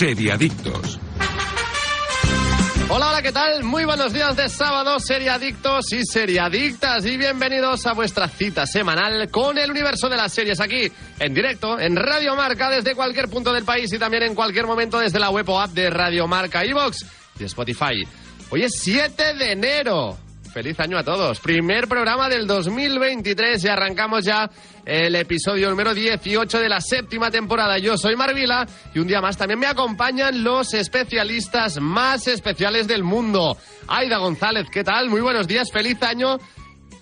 Seriadictos. Hola, hola, ¿qué tal? Muy buenos días de sábado, seriadictos y seriadictas, y bienvenidos a vuestra cita semanal con el universo de las series aquí, en directo, en Radio Marca, desde cualquier punto del país y también en cualquier momento desde la web o app de Radio Marca, iVox y Spotify. Hoy es 7 de enero. Feliz año a todos. Primer programa del 2023 y arrancamos ya el episodio número 18 de la séptima temporada. Yo soy Marvila y un día más también me acompañan los especialistas más especiales del mundo. Aida González, ¿qué tal? Muy buenos días, feliz año.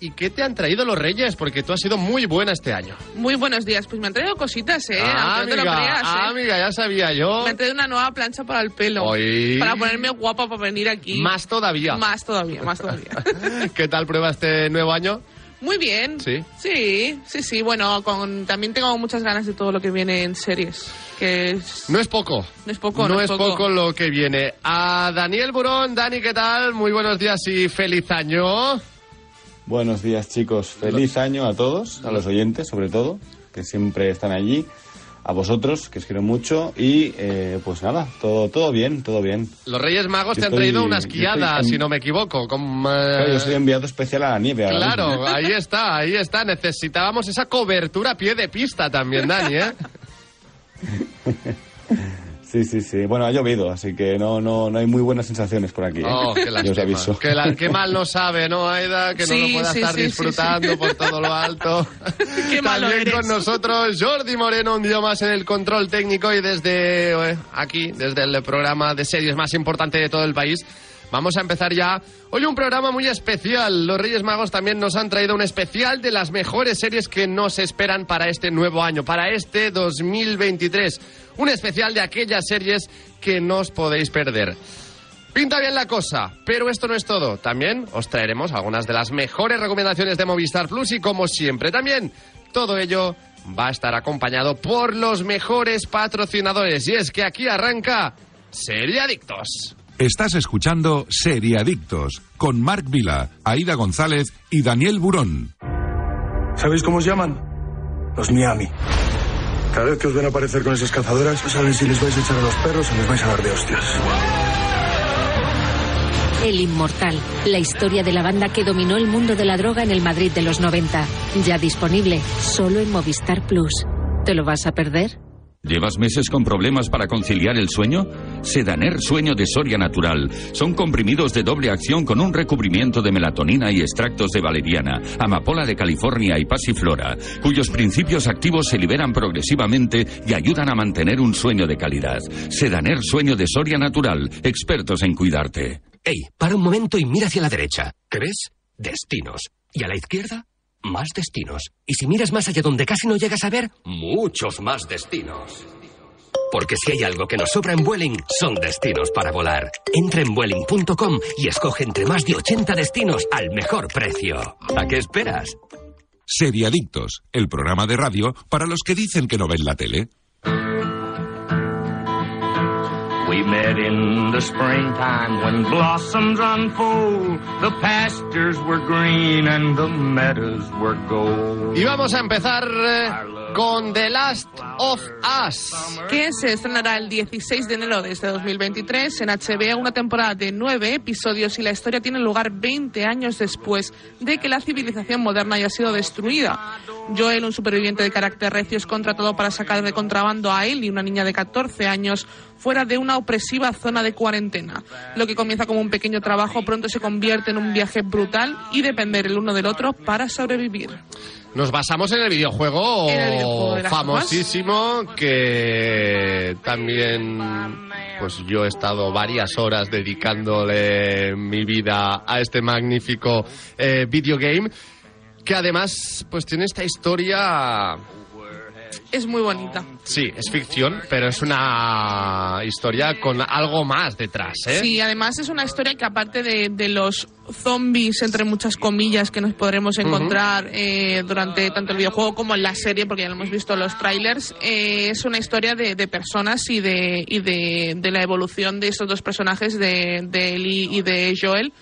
¿Y qué te han traído los Reyes? Porque tú has sido muy buena este año. Muy buenos días. Pues me han traído cositas, ¿eh? Ah, Aunque no te lo amiga, creas, ah, ¿eh? amiga, ya sabía yo. Me han traído una nueva plancha para el pelo. Hoy- Para ponerme guapa para venir aquí. Más todavía. Más todavía, más todavía. ¿Qué tal prueba este nuevo año? Muy bien. Sí. Sí, sí, sí. Bueno, con, también tengo muchas ganas de todo lo que viene en series. Que es- No es poco. No es poco, No, no es poco. poco. lo que viene. A Daniel Burón, Dani, ¿qué tal? Muy buenos días y feliz año. Buenos días chicos, feliz año a todos, a los oyentes sobre todo, que siempre están allí, a vosotros, que os quiero mucho, y eh, pues nada, todo, todo bien, todo bien. Los Reyes Magos Yo te han estoy- traído una esquiada, en- si no me equivoco. Con, eh, Claro, yo soy enviado especial a la nieve ahora mismo. Claro, ahí está, ahí está. Necesitábamos esa cobertura a pie de pista también, Dani, ¿eh? Sí, sí, sí. Bueno, ha llovido, así que no, no, no hay muy buenas sensaciones por aquí. ¿eh? Oh, qué Yo os lástima. aviso. Que, la- qué mal no sabe, ¿no, Aida? Que no lo pueda sí, estar sí, sí, disfrutando sí. por todo lo alto. Qué malo También eres. con nosotros Jordi Moreno, un día más en el control técnico y desde eh, aquí, desde el programa de series más importante de todo el país. Vamos a empezar ya. Hoy un programa muy especial. Los Reyes Magos también nos han traído un especial de las mejores series que nos esperan para este nuevo año, para este 2023. Un especial de aquellas series que no os podéis perder. Pinta bien la cosa, pero esto no es todo. También os traeremos algunas de las mejores recomendaciones de Movistar Plus y como siempre también todo ello va a estar acompañado por los mejores patrocinadores. Y es que aquí arranca Seriadictos. Estás escuchando Seriadictos con Marc Vila, Aida González y Daniel Burón. ¿Sabéis cómo os llaman? Los Miami. Cada vez que os ven aparecer con esas cazadoras, no saben si les vais a echar a los perros o les vais a dar de hostias. El Inmortal, la historia de la banda que dominó el mundo de la droga en el Madrid de los 90. Ya disponible solo en Movistar Plus. ¿Te lo vas a perder? ¿Llevas meses con problemas para conciliar el sueño? Sedaner Sueño de Soria Natural. Son comprimidos de doble acción con un recubrimiento de melatonina y extractos de valeriana, amapola de California y pasiflora, cuyos principios activos se liberan progresivamente y ayudan a mantener un sueño de calidad. Sedaner Sueño de Soria Natural. Expertos en cuidarte. Ey, para un momento y mira hacia la derecha. ¿Qué ves? Destinos. Y a la izquierda, más destinos. Y si miras más allá donde casi no llegas a ver, muchos más destinos. Porque si hay algo que nos sobra en Vueling, son destinos para volar. Entra en Vueling.com y escoge entre más de 80 destinos al mejor precio. ¿A qué esperas? Seriadictos, el programa de radio para los que dicen que no ven la tele. We met in the springtime when blossoms unfold. The pastures were green and the meadows were gold. Y vamos a empezar eh, con The Last of Us. que se estrenará el 16 de enero de este 2023 en HBO, una temporada de nueve episodios y la historia tiene lugar 20 años después de que la civilización moderna haya sido destruida. Joel, un superviviente de carácter recio, es contratado para sacar de contrabando a Ellie, una niña de 14 años, fuera de una opresiva zona de cuarentena. Lo que comienza como un pequeño trabajo pronto se convierte en un viaje brutal y depender el uno del otro para sobrevivir. Nos basamos en el videojuego, En el videojuego de las famosísimo que también pues yo he estado varias horas dedicándole mi vida a este magnífico eh, videogame que además pues tiene esta historia Es muy bonita. sí es ficción pero es una historia con algo más detrás ¿eh? Sí, además es una historia que aparte de, de los zombies, entre muchas comillas, que nos podremos encontrar eh, durante tanto el videojuego como en la serie, porque ya lo hemos visto en los trailers, eh, es una historia de, de personas y, de, y de, de la evolución de estos dos personajes, de, de Ellie y de Joel.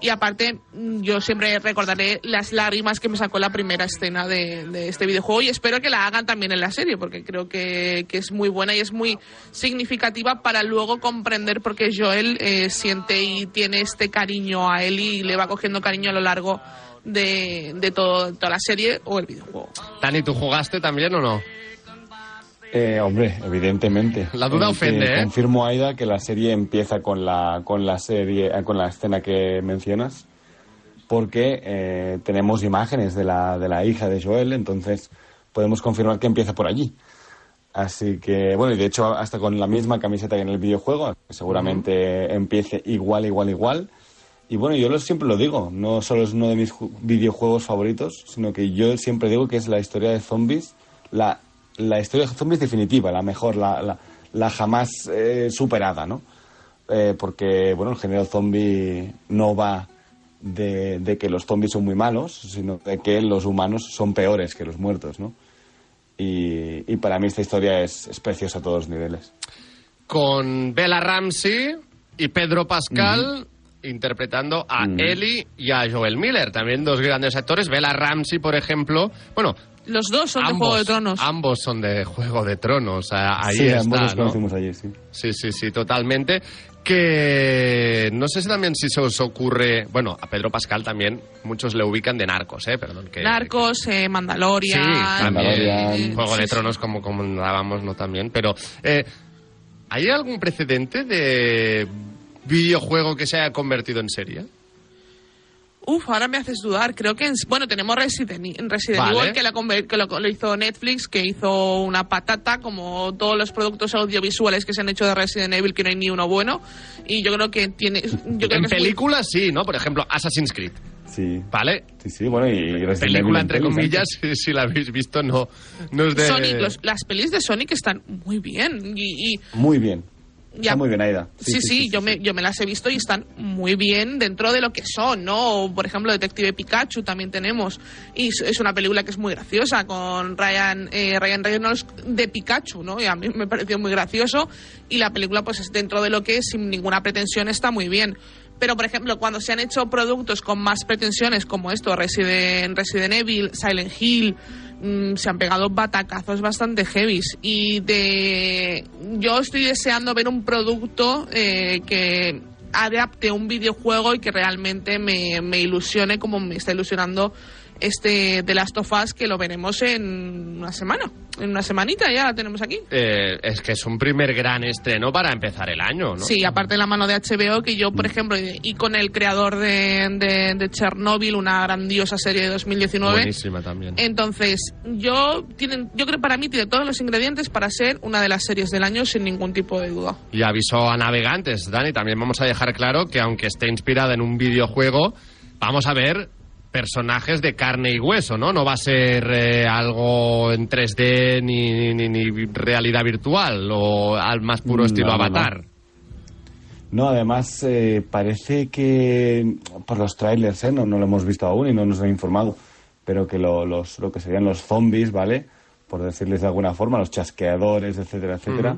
Y aparte, mm, yo siempre recordaré las lágrimas que me sacó la primera escena de, de este videojuego y espero que la hagan también en la serie, porque creo que, que es muy buena y es muy significativa para luego comprender por qué Joel eh, siente y tiene este cariño a él y le va cogiendo cariño a lo largo de, de todo, toda la serie o el videojuego. Dani, ¿tú jugaste también o no? Eh, hombre, evidentemente. La duda Eh, ofende, ¿eh? Confirmo, Aida, que la serie empieza con la, con la serie, eh, con la escena que mencionas, porque eh, tenemos imágenes de la, de la hija de Joel, entonces podemos confirmar que empieza por allí. Así que, bueno, y de hecho hasta con la misma camiseta que en el videojuego, seguramente empiece igual, igual, igual. Y bueno, yo lo, siempre lo digo, no solo es uno de mis ju- videojuegos favoritos, sino que yo siempre digo que es la historia de zombies, la, la historia de zombies definitiva, la mejor, la, la, la jamás eh, superada, ¿no? Eh, porque, bueno, el género zombie no va de, de que los zombies son muy malos, sino de que los humanos son peores que los muertos, ¿no? Y, y para mí esta historia es, es preciosa a todos los niveles. Con Bella Ramsey y Pedro Pascal interpretando a Ujú. Ellie y a Joel Miller, también dos grandes actores. Bella Ramsey, por ejemplo, bueno, Los dos son de ambos, Juego de Tronos. ambos son de Juego de Tronos, ahí sí, ambos los ¿no? conocimos allí, sí. Sí, sí, sí, totalmente. Que no sé si también si se os ocurre, bueno, a Pedro Pascal también muchos le ubican de Narcos, eh, perdón que Narcos, eh, Mandalorian. Sí, también. Mandalorian. Juego Sí, de sí. Tronos, como comentábamos, ¿no? También. Pero, eh, ¿hay algún precedente de videojuego que se haya convertido en serie? Uf, ahora me haces dudar. Creo que, en- bueno, tenemos Resident, Resident Vale. Evil, que, la conver- que lo, lo hizo Netflix, que hizo una patata, como todos los productos audiovisuales que se han hecho de Resident Evil, que no hay ni uno bueno. Y yo creo que tiene. Yo creo en muy- películas sí, ¿no? Por ejemplo, Assassin's Creed, Sí, ¿vale? sí, sí, bueno, y Resident Película, en entre comillas, si, si la habéis visto, no, no es de... Sonic, los- las pelis de Sonic están muy bien. Y, y Muy bien. Ya. Está muy bien, Aida. Sí, sí, yo, Me, yo me las he visto y están muy bien dentro de lo que son, ¿no? Por ejemplo, Detective Pikachu también tenemos. Y es- es una película que es muy graciosa con Ryan, eh, Ryan Reynolds de Pikachu, ¿no? Y a mí me pareció muy gracioso. Y la película, pues es dentro de lo que es, sin ninguna pretensión, está muy bien. Pero, por ejemplo, cuando se han hecho productos con más pretensiones como esto, Resident, Resident Evil, Silent Hill, mm, se han pegado batacazos bastante heavies. Y de. Yo estoy deseando ver un producto eh, que adapte un videojuego y que realmente me, me ilusione como me está ilusionando este The Last of Us, que lo veremos en una semana. En una semanita ya la tenemos aquí. Eh, es que es un primer gran estreno para empezar el año, ¿no? Sí, aparte de la mano de HBO, que yo, por ejemplo, y, y con el creador de, de, de Chernobyl, una grandiosa serie de 2019. Buenísima también. Entonces, yo tienen, yo creo que para mí tiene todos los ingredientes para ser una de las series del año sin ningún tipo de duda. Y aviso a navegantes, Dani, también vamos a dejar claro que aunque esté inspirada en un videojuego, vamos a ver personajes de carne y hueso, ¿no? No va a ser eh, algo en 3D ni, ni, ni realidad virtual o al más puro No, estilo no, no. avatar. No, además eh, parece que por los trailers, ¿eh? no, no lo hemos visto aún y no nos han informado, pero que lo, los, lo que serían los zombies, ¿vale? Por decirles de alguna forma, los chasqueadores, etcétera, etcétera,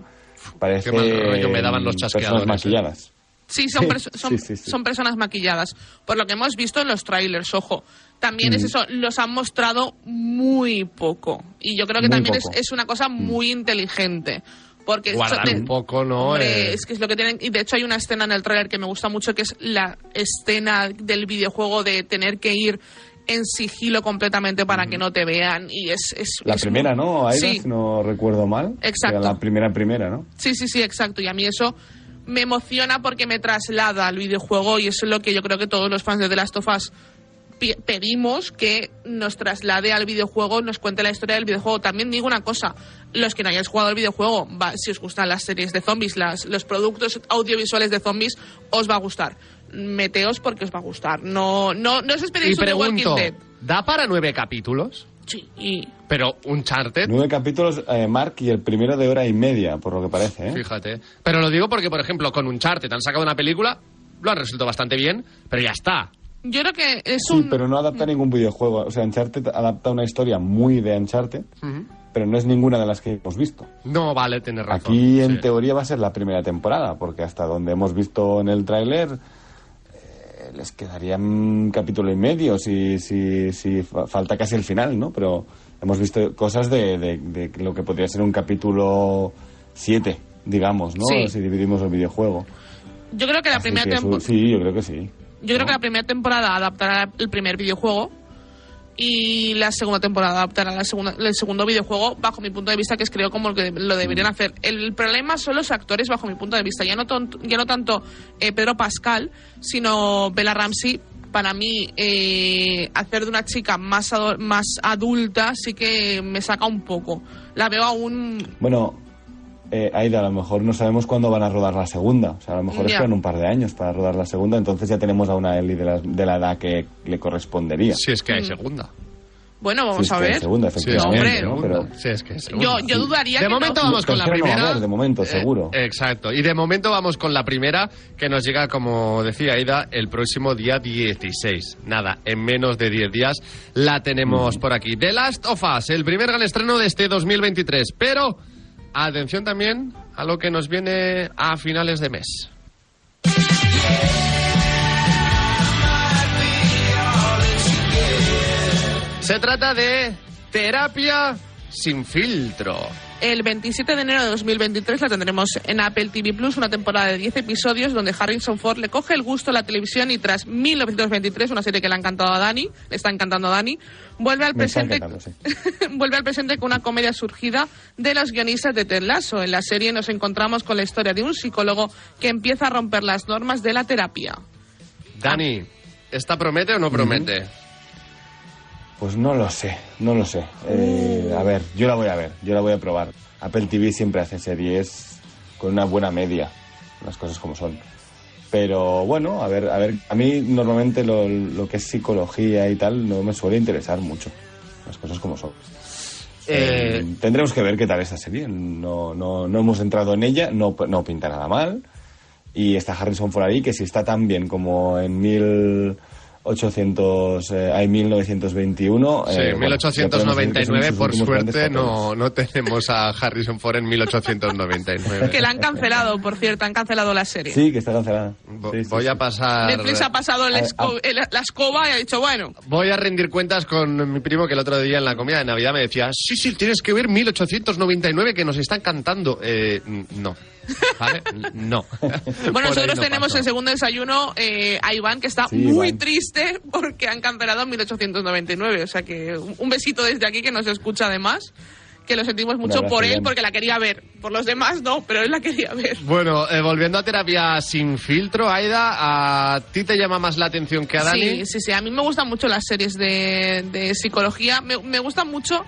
parece Qué mal rollo me daban los personas chasqueadores, ¿eh? maquilladas. Sí, son, perso- son, sí, sí, sí. son personas maquilladas. Por lo que hemos visto en los trailers, ojo. También Mm. es eso, los han mostrado muy poco. Y yo creo que Muy también es, es una cosa muy inteligente. Porque Guardar eso de- un poco, ¿no? Hombre, Eh, es que es lo que tienen. Y de hecho hay una escena en el trailer que me gusta mucho, que es la escena del videojuego de tener que ir en sigilo completamente para que no te vean. Y es. es La es primera, muy- ¿no? Aida, Sí. si no recuerdo mal. Exacto. Era la primera, primera, ¿no? Sí, sí, sí, exacto. Y a mí eso me emociona porque me traslada al videojuego y eso es lo que yo creo que todos los fans de The Last of Us pedimos que nos traslade al videojuego, nos cuente la historia del videojuego. También digo una cosa, los que no hayáis jugado al videojuego, va- si os gustan las series de zombies, las, los productos audiovisuales de zombies, os va a gustar. Meteos porque os va a gustar. No, no, no os y esperéis un The pregunto, Walking Dead. ¿da para nueve capítulos? Sí, Pero Uncharted, Nueve capítulos, eh, Mark, y el primero de hora y media, por lo que parece, ¿eh? fíjate. Pero lo digo porque, por ejemplo, con Uncharted han sacado una película, lo han resuelto bastante bien, pero ya está. yo creo que es Sí, un... pero no adapta ningún videojuego. O sea, Uncharted adapta una historia muy de Uncharted, pero no es ninguna de las que hemos visto. No vale tener razón. Aquí, en sí. teoría, va a ser la primera temporada, porque hasta donde hemos visto en el tráiler, les quedaría un capítulo y medio si, si, si fa- falta casi el final, ¿no? Pero hemos visto cosas de, de- de lo que podría ser un capítulo 7, digamos, ¿no? Sí. Si dividimos el videojuego. Yo creo que la Así primera temporada... Sí, yo creo que sí. Yo creo que la primera temporada adaptará el primer videojuego y la segunda temporada adaptará la segunda, el segundo videojuego bajo mi punto de vista que es creo como lo que lo deberían Mm. hacer. El problema son los actores bajo mi punto de vista, ya no, tonto- ya no tanto eh, Pedro Pascal, sino Bella Ramsey. Para mí, eh, hacer de una chica más, más adulta sí que me saca un poco. La veo aún... Bueno, eh, Aida, a lo mejor no sabemos cuándo van a rodar la segunda. O sea, a lo mejor Ya. esperan un par de años para rodar la segunda. Entonces ya tenemos a una Ellie de la, de la edad que le correspondería. Si es que hay Mm. segunda. Bueno, vamos Sí, es a que hay ver. segunda, Sí, es efectivamente. hombre. ¿no? Pero Sí, es que. Yo, yo dudaría De que momento no. vamos con la no a primera. haber, de momento, Eh, seguro. exacto. Y de momento vamos con la primera, que nos llega, como decía Aida, el próximo día 16. Nada, en menos de 10 días la tenemos por aquí. The Last of Us, el primer gran estreno de este 2023. Pero, atención también a lo que nos viene a finales de mes. Se trata de terapia sin filtro. El 27 de enero de 2023 la tendremos en Apple TV Plus, una temporada de 10 episodios donde Harrison Ford le coge el gusto a la televisión y tras 1923, una serie que le ha encantado a Dani, le está encantando a Dani, vuelve al Me presente sí. vuelve al presente con una comedia surgida de los guionistas de Ted Lasso. En la serie nos encontramos con la historia de un psicólogo que empieza a romper las normas de la terapia. Dani, ¿esta promete o no promete? Pues no lo sé, no lo sé. Eh, a ver, yo la voy a ver, yo la voy a probar. Apple TV siempre hace series con una buena media, las cosas como son. Pero bueno, a ver, a ver, a mí normalmente lo, lo que es psicología y tal no me suele interesar mucho, las cosas como son. Eh, Eh, tendremos que ver qué tal esta serie. No, no, no hemos entrado en ella, no, no pinta nada mal. Y está Harrison Ford ahí, que si está tan bien como en 1800, eh, hay 1921. Sí, eh, bueno, ya podemos decir que son 1899, sus por suerte, no, no tenemos a Harrison Ford en 1899. Que la han cancelado, por cierto, han cancelado la serie. Sí, que está cancelada. Sí, sí, Voy sí. a pasar... Netflix ha pasado el A- esco- a- el- la escoba y ha dicho, bueno, Voy a rendir cuentas con mi primo que el otro día en la comida de Navidad me decía, sí, sí, tienes que ver 1899 que nos están cantando. Eh, no. ¿Vale? No. Bueno, nosotros no tenemos paso. en segundo desayuno eh, a Iván, que está Sí, muy Iván. triste porque han cancelado en 1899. O sea que un besito desde aquí que nos escucha además, que lo sentimos mucho por él porque la quería ver. Por los demás no, pero él la quería ver. Bueno, eh, volviendo a terapia sin filtro, Aida, ¿a ti te llama más la atención que a Dani? Sí, sí, sí. A mí me gustan mucho las series de, de psicología. Me, me gustan mucho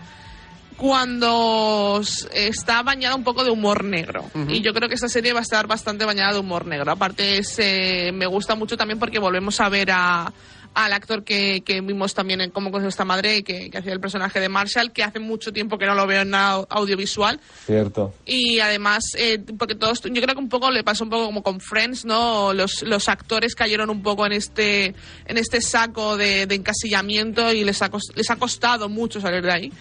cuando está bañada un poco de humor negro. Y yo creo que esta serie va a estar bastante bañada de humor negro. Aparte, es, eh, me gusta mucho también porque volvemos a ver a al actor que, que vimos también en Cómo con esta madre, que, que hacía el personaje de Marshall, que hace mucho tiempo que no lo veo en nada audiovisual. Cierto. Y además, eh, porque todos, yo creo que un poco le pasó un poco como con Friends, ¿no? Los, los actores cayeron un poco en este, en este saco de, de encasillamiento y les ha, les ha costado mucho salir de ahí.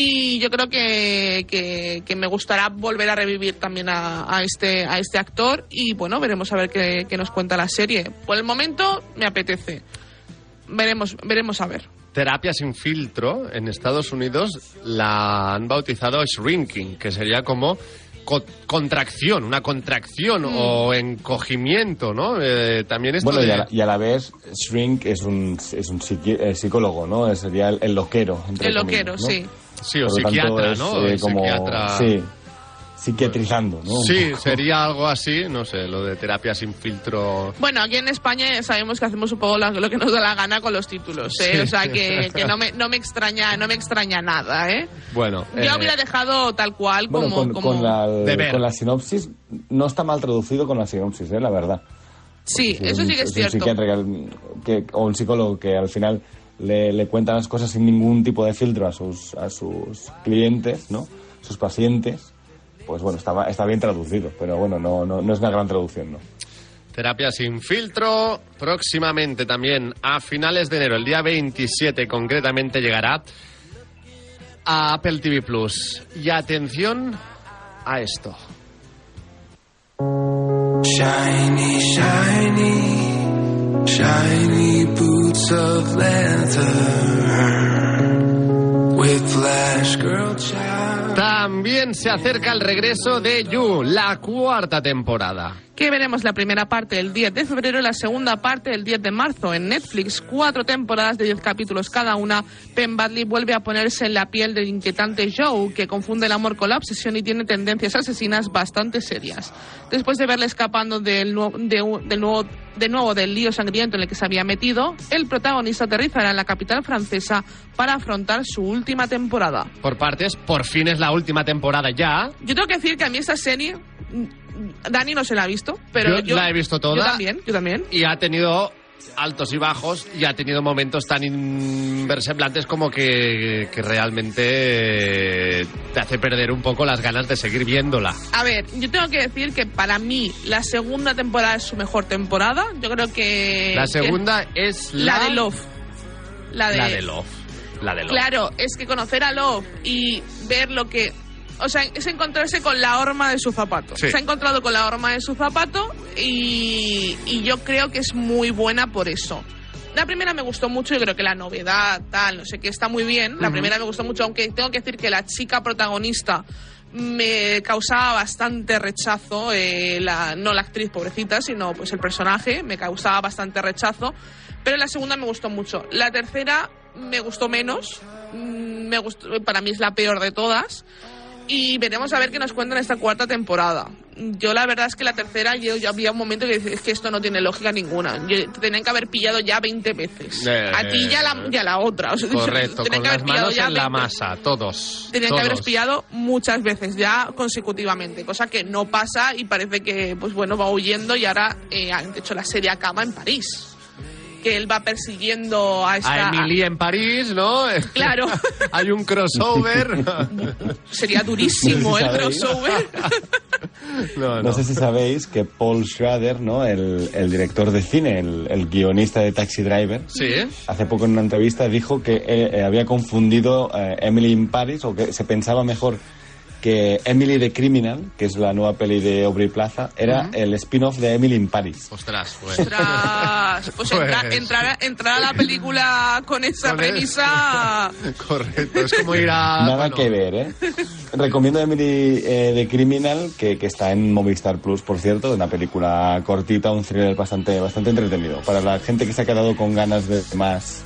Y yo creo que, que, que me gustará volver a revivir también a, a este, a este actor y bueno, veremos a ver qué, qué nos cuenta la serie. Por el momento me apetece. Veremos, veremos a ver. Terapia sin filtro en Estados Unidos la han bautizado shrinking, que sería como co- contracción, una contracción Mm. o encogimiento, ¿no? Eh, también esto Bueno, de... y a, la, y a la vez, Shrink es un, es un psiqui- eh, psicólogo, ¿no? Sería el, el loquero. entre El loquero, comillas, ¿no? sí. Sí, o Por lo tanto, psiquiatra, es, ¿no? eh, como, psiquiatra... Sí, psiquiatrizando, ¿no? Sí, sería algo así, no sé, lo de terapia sin filtro. Bueno, aquí en España sabemos que hacemos un poco lo que nos da la gana con los títulos, ¿eh? Sí. O sea que, que no, me, no me extraña, no me extraña nada, ¿eh? Bueno, Yo eh, hubiera dejado tal cual Bueno, como, con, como... con la, con la sinopsis, no está mal traducido con la sinopsis, ¿eh? La verdad. Sí, eso un- sí que es cierto. psiquiatra que al- que- o un psicólogo que al final le, le cuenta las cosas sin ningún tipo de filtro a sus, a sus clientes, ¿no? Sus pacientes. Pues bueno, está, está bien traducido, pero bueno, no, no, no es una gran traducción, ¿no? Terapia sin filtro, próximamente también a finales de enero, el día 27 concretamente llegará a Apple TV Plus. Y atención a esto. Shiny, shiny, Shiny También se acerca el regreso de You, la cuarta temporada. Que veremos la primera parte el 10 de febrero y la segunda parte el 10 de marzo en Netflix. Cuatro temporadas de 10 capítulos cada una. Penn Badley vuelve a ponerse en la piel del inquietante Joe, que confunde el amor con la obsesión y tiene tendencias asesinas bastante serias. Después de verle escapando del, de, del nuevo, de nuevo del lío sangriento en el que se había metido, el protagonista aterrizará en la capital francesa para afrontar su última temporada. Por partes, por fin es la última temporada ya. Yo tengo que decir que a mí esta serie, Dani no se la ha visto, pero Yo yo, la he visto toda. Yo también, yo también. Y ha tenido altos y bajos y ha tenido momentos tan inversemblantes como que, que realmente te hace perder un poco las ganas de seguir viéndola. A ver, yo tengo que decir que para mí la segunda temporada es su mejor temporada. Yo creo que La que- segunda es la, la de Love. La de, La de Love. La de Love. Claro, es que conocer a Love y ver lo que o sea, es encontrarse con la horma de su zapato. Sí. Se ha encontrado con la horma de su zapato y, y yo creo que es muy buena por eso. La primera me gustó mucho, yo creo que la novedad, tal, no sé qué, está muy bien. La Ujú. primera me gustó mucho, aunque tengo que decir que la chica protagonista me causaba bastante rechazo, eh, la, no la actriz pobrecita, sino pues el personaje, me causaba bastante rechazo. Pero la segunda me gustó mucho. La tercera me gustó menos, mm, me gustó, para mí es la peor de todas. Y veremos a ver qué nos cuentan esta cuarta temporada. Yo la verdad es que la tercera, yo, yo había un momento que es que esto no tiene lógica ninguna. Yo, te tenían que haber pillado ya 20 veces. Eh, a ti y a la, a la otra. O sea, Correcto, tenían con que haber las pillado manos ya en la 20. masa, todos. Tenían que todos. haberos pillado muchas veces ya consecutivamente, cosa que no pasa y parece que, pues bueno, va huyendo y ahora eh, han hecho la serie acaba en París. Que él va persiguiendo a esta... A Emily en París, ¿no? Claro. Hay un crossover. Sería durísimo el ¿Sabéis? crossover. no, No sé si sabéis que Paul Schrader, ¿no? el, el director de cine, el, el guionista de Taxi Driver, Sí. hace poco en una entrevista dijo que eh, eh, había confundido eh, Emily in Paris o que se pensaba mejor que Emily the Criminal, que es la nueva peli de Aubrey Plaza, era el spin-off de Emily in Paris. Ostras, pues. Ostras, pues entra- Pues- entrar, a- entrar a la película con esa Con premisa... Correcto, es como ir a. Nada bueno, que ver, ¿eh? Recomiendo Emily eh, the Criminal, que, que está en Movistar Plus, por cierto, una película cortita, un thriller bastante, bastante entretenido. Para la gente que se ha quedado con ganas de más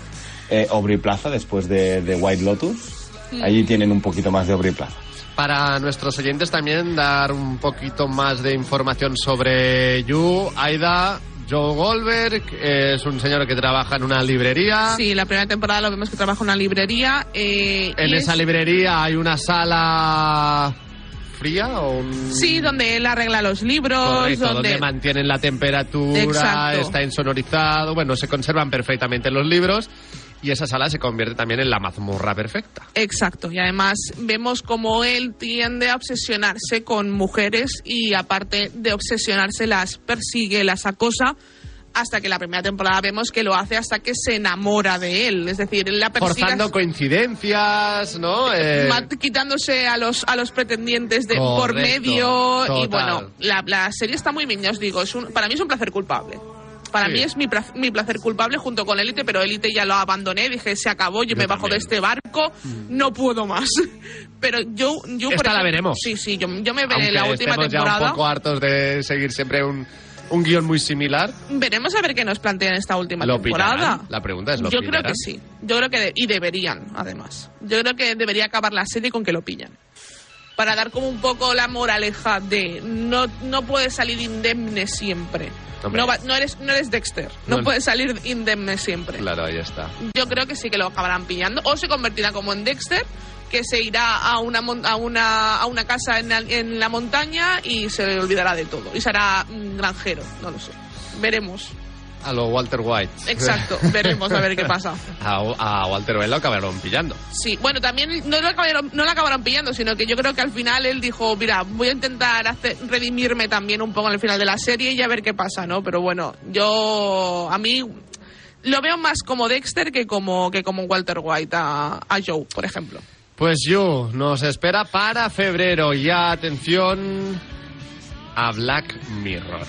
eh, Aubrey Plaza después de, de White Lotus, allí tienen un poquito más de Aubrey Plaza. Para nuestros oyentes también dar un poquito más de información sobre You, Aida. Joe Goldberg es un señor que trabaja en una librería. Sí, la primera temporada lo vemos que trabaja en una librería. eh, En esa es- librería hay una sala fría o un... Sí, donde él arregla los libros, Correcto, donde... donde... mantienen la temperatura, Exacto. está insonorizado, bueno, se conservan perfectamente los libros y esa sala se convierte también en la mazmorra perfecta. Exacto, y además vemos como él tiende a obsesionarse con mujeres y aparte de obsesionarse las persigue, las acosa hasta que la primera temporada vemos que lo hace hasta que se enamora de él, es decir, él la persigue Forzando coincidencias, ¿no? Eh, quitándose a los a los pretendientes de por medio y bueno la, la serie está muy bien ya os digo es un- para mí es un placer culpable para Sí. mí es mi, mi placer culpable junto con Élite, pero Élite ya lo abandoné, dije, se acabó, yo, me bajo de este barco, no puedo más. Pero yo... yo por Esta la ejemplo- veremos. Sí, sí, yo, yo me veré aunque la última estemos ya temporada. un poco hartos de seguir siempre un, un guion muy similar. Veremos a ver qué nos plantean esta última ¿Lo temporada. La pregunta es, ¿lo Yo creo que sí. Yo creo que de- y deberían, además. Yo creo que debería acabar la serie con que lo pillan. Para dar como un poco la moraleja de no, no puedes salir indemne siempre. No, va- no eres, no eres Dexter. No, No. puedes salir indemne siempre. Claro, ahí está. Yo creo que sí que lo acabarán pillando. O se convertirá como en Dexter, que se irá a una, a una, a una casa en la, en la montaña y se le olvidará de todo. Y será granjero, no lo sé. Veremos. A lo Walter White. Exacto, veremos a ver qué pasa. A, a Walter White lo acabaron pillando. Sí, bueno, también no lo, acabaron, no lo acabaron pillando, sino que yo creo que al final él dijo, mira, voy a intentar hacer, redimirme también un poco en el final de la serie y a ver qué pasa, ¿no? Pero bueno, yo, a mí, lo veo más como Dexter que como, que como Walter White a, a Joe, por ejemplo. Pues You nos espera para febrero. Ya atención a Black Mirror.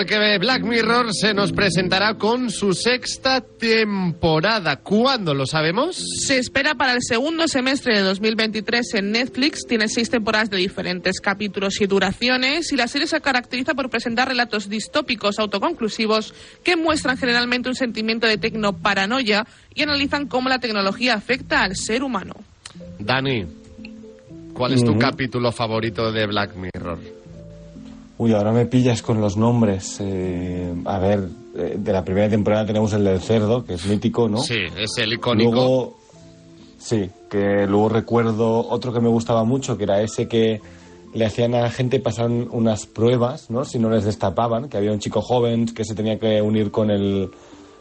Porque Black Mirror se nos presentará con su sexta temporada. ¿Cuándo lo sabemos? Se espera para el segundo semestre de 2023 en Netflix. Tiene seis temporadas de diferentes capítulos y duraciones. Y la serie se caracteriza por presentar relatos distópicos autoconclusivos que muestran generalmente un sentimiento de tecnoparanoia y analizan cómo la tecnología afecta al ser humano. Dani, ¿cuál es tu capítulo favorito de Black Mirror? Uy, ahora me pillas con los nombres. Eh, a ver, eh, de la primera temporada tenemos el del cerdo, que es mítico, ¿no? Sí, es el icónico. Luego, sí, que luego recuerdo otro que me gustaba mucho, que era ese que le hacían a la gente pasar unas pruebas, ¿no? Si no les destapaban, que había un chico joven que se tenía que unir con el,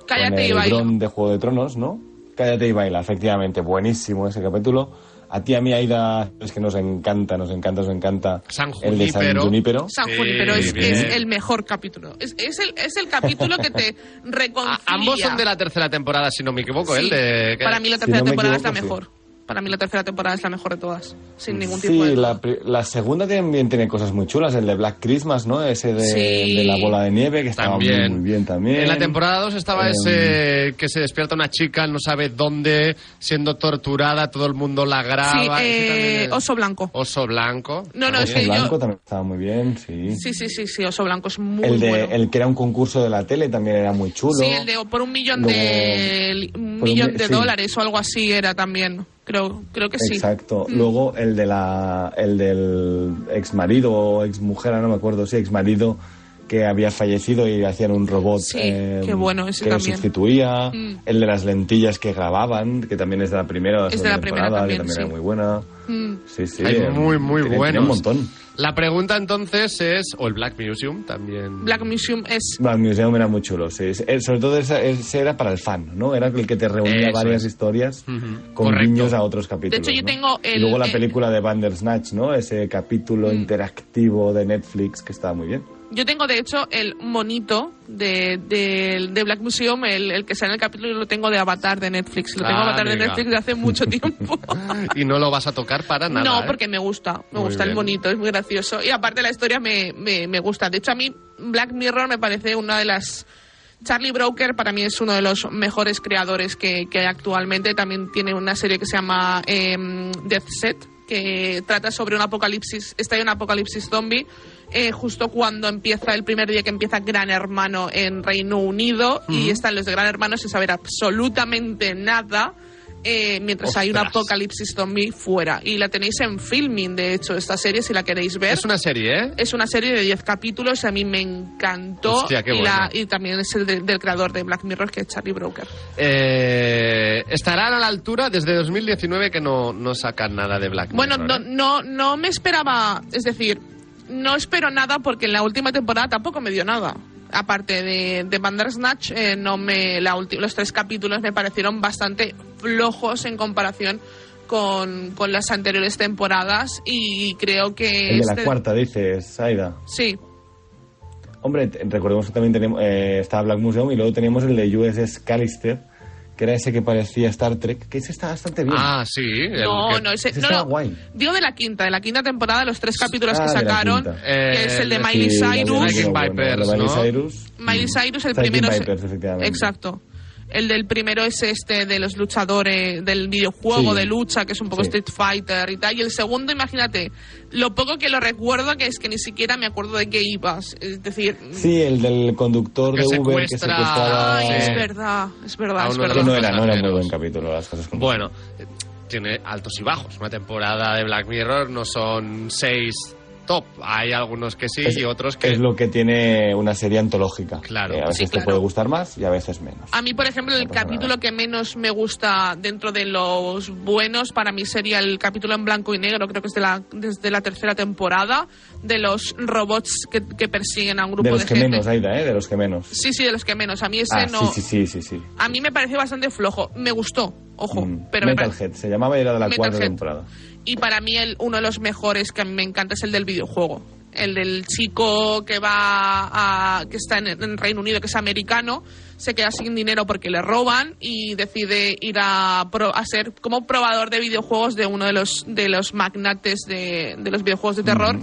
Cállate con y el baila. dron de Juego de Tronos, ¿no? Cállate y baila, efectivamente, buenísimo ese capítulo. A ti, a mí, Aida, es que nos encanta, nos encanta, nos encanta San el de San Junípero. Junípero. San Sí, Junípero es, bien. es el mejor capítulo. Es, es el, es el capítulo que te reconcilia. A- ambos son de la tercera temporada, si no me equivoco. Sí. El de, Para mí la Si tercera no temporada es la equivoco, sí. Para mí la tercera temporada es la mejor de todas. Sin ningún tipo Sí, de... la, la segunda también tiene cosas muy chulas, el de Black Christmas, ¿no? Ese de, Sí. de la bola de nieve, que estaba muy, bien también. En la temporada 2 estaba Em, ese que se despierta una chica, no sabe dónde, siendo torturada, todo el mundo la graba. Sí, eh, es- Oso Blanco. Oso blanco. No, no, es Oso que yo... Blanco también estaba muy bien, sí. Sí, sí, sí, sí, Oso Blanco es muy el, de, bueno. el que era un concurso de la tele también era muy chulo. Sí, el de por un millón Luego- de, un millón mi- de sí. dólares o algo así era también. Creo, creo que sí. Exacto. Mm. Luego el de la el del ex marido o ex mujer, no me acuerdo, sí, ex marido que había fallecido y hacían un robot Sí, eh, qué bueno ese que lo sustituía. Mm. El de las lentillas que grababan, que también es de la primera o Es de la primera temporada, también, que también sí. era muy buena. Mm. Sí, sí. Hay eh, muy, muy buenos. un montón. La pregunta entonces es, o el Black Museum también. Black Museum es... Black Museum era muy chulo, sí. Sobre todo ese, ese era para el fan, ¿no? Era el que te reunía Eso varias es. historias Ujú. con Correcto. guiños a otros capítulos. De hecho, yo ¿no? tengo Y el- luego la el- película de Bandersnatch, ¿no? Ese capítulo Mm. interactivo de Netflix que estaba muy bien. Yo tengo, de hecho, el monito de, de, de Black Museum, el, el que sale en el capítulo, lo tengo de Avatar de Netflix. Lo tengo Ah, Avatar de. Netflix de hace mucho tiempo. y no lo vas a tocar para nada. no, ¿eh? porque me gusta. Me Muy gusta el monito, es muy gracioso. Y aparte la historia me, me, me gusta. De hecho, a mí Black Mirror me parece una de las... Charlie Broker para mí es uno de los mejores creadores que, que hay actualmente. También tiene una serie que se llama em, Death Set, que trata sobre un apocalipsis, está en un apocalipsis zombie, eh, justo cuando empieza el primer día que empieza Gran Hermano en Reino Unido y están los de Gran Hermano sin saber absolutamente nada. eh, mientras hay un apocalipsis zombie fuera. Y la tenéis en filming, de hecho, esta serie, si la queréis ver. Es una serie, ¿eh? Es una serie de 10 capítulos, a mí me encantó. Hostia, qué y, la- bueno. y también es el de- del creador de Black Mirror, que es Charlie Broker. Eh, estarán a la altura desde 2019 que no, no sacan nada de Black Bueno, Mirror. no, ¿eh? no, no me esperaba, es decir, no espero nada porque en la última temporada tampoco me dio nada. Aparte de, de Bandersnatch, eh, no me, la los tres capítulos me parecieron bastante flojos en comparación con, con las anteriores temporadas y creo que... El de la este- cuarta, dices, Aida. Sí, Hombre, recordemos que también tenemos, eh, estaba Black Museum y luego teníamos el de USS Callister, que era ese que parecía Star Trek, que ese está bastante bien. Ah, sí. el no, que- no, ese, ese no, estaba no. guay. Digo de la quinta, de la quinta temporada, los tres capítulos Ah, que de la sacaron, que es el de Eh, Miley Cyrus. Miley ¿no? Cyrus. Miley Cyrus, el primero. es- Vipers, efectivamente. Exacto. El del primero es este de los luchadores del videojuego Sí. de lucha, que es un poco Sí. Street Fighter y tal. Y el segundo, imagínate, lo poco que lo recuerdo, que es que ni siquiera me acuerdo de qué ibas. Es decir, Sí, el del conductor de Uber que secuestra- secuestraba... ay, es verdad, es verdad, es verdad. No era, no era muy buen capítulo, las cosas como Bueno, eh, tiene altos y bajos. Una temporada de Black Mirror no son seis top. Hay algunos que sí es, y otros que... es lo que tiene una serie antológica. Claro. Que a veces Sí, te puede gustar más y a veces menos. A mí, por ejemplo, el No capítulo nada. que menos me gusta dentro de los buenos para mí sería el capítulo en blanco y negro, creo que es de la, desde la tercera temporada, de los robots que, que persiguen a un grupo De de, los que gente. menos, Aida, ¿eh? De los que menos. Sí, sí, de los que menos. A mí ese Ah, no. sí, sí, sí, sí, sí. A mí me pareció bastante flojo. Me gustó, ojo. Mm, pero me Metalhead, se llamaba y era de la cuarta Metalhead. temporada. Y para mí el, uno de los mejores que a mí me encanta es el del videojuego. El del chico que va a, que está en, en Reino Unido, que es americano, se queda sin dinero porque le roban y decide ir a, a ser como probador de videojuegos de uno de los, de los magnates de, de los videojuegos de terror.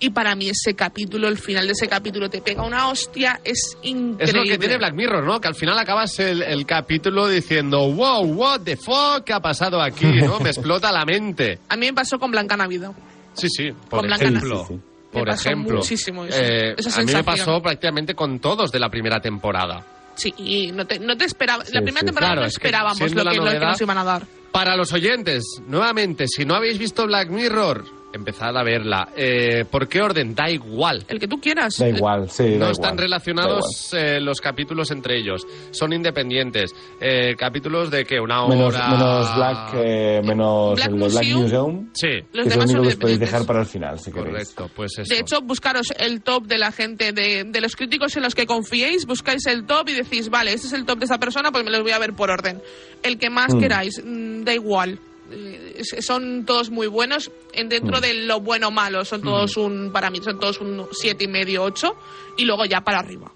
Y para mí ese capítulo, el final de ese capítulo te pega una hostia, es increíble. Es lo que tiene Black Mirror, ¿no? Que al final acabas el, el capítulo diciendo, wow, what the fuck, ¿qué ha pasado aquí? ¿no? Me explota la mente. A mí me pasó con Blanca Navidad. Sí, sí, por Con Blanca ejemplo. Sí, sí. Por Me pasó ejemplo. muchísimo eso, Eh, esa a mí me pasó prácticamente con todos de la primera temporada. Sí, y no te, no te esperaba. Sí, la primera sí. temporada Claro, no es que esperábamos lo que, lo que nos iban a dar. Para los oyentes, nuevamente, si no habéis visto Black Mirror, empezad a verla. Eh, ¿Por qué orden? Da igual. El que tú quieras. Da igual, sí. no da están igual, relacionados eh, los capítulos entre ellos. Son independientes. Eh, capítulos de que una hora. Menos, menos Black, eh, menos Black el de Black Museum. Sí. Los que es demás lo único son que os podéis dejar para el final, si queréis. Correcto, pues eso. De hecho, buscaros el top de la gente, de, de los críticos en los que confiéis, buscáis el top y decís, vale, este es el top de esta persona, pues me los voy a ver por orden. El que más Mm. queráis, mm, da igual. Eh, son todos muy buenos. En dentro Mm. de lo bueno o malo, son todos un, para mí, son todos un siete y medio, ocho, y luego ya para arriba.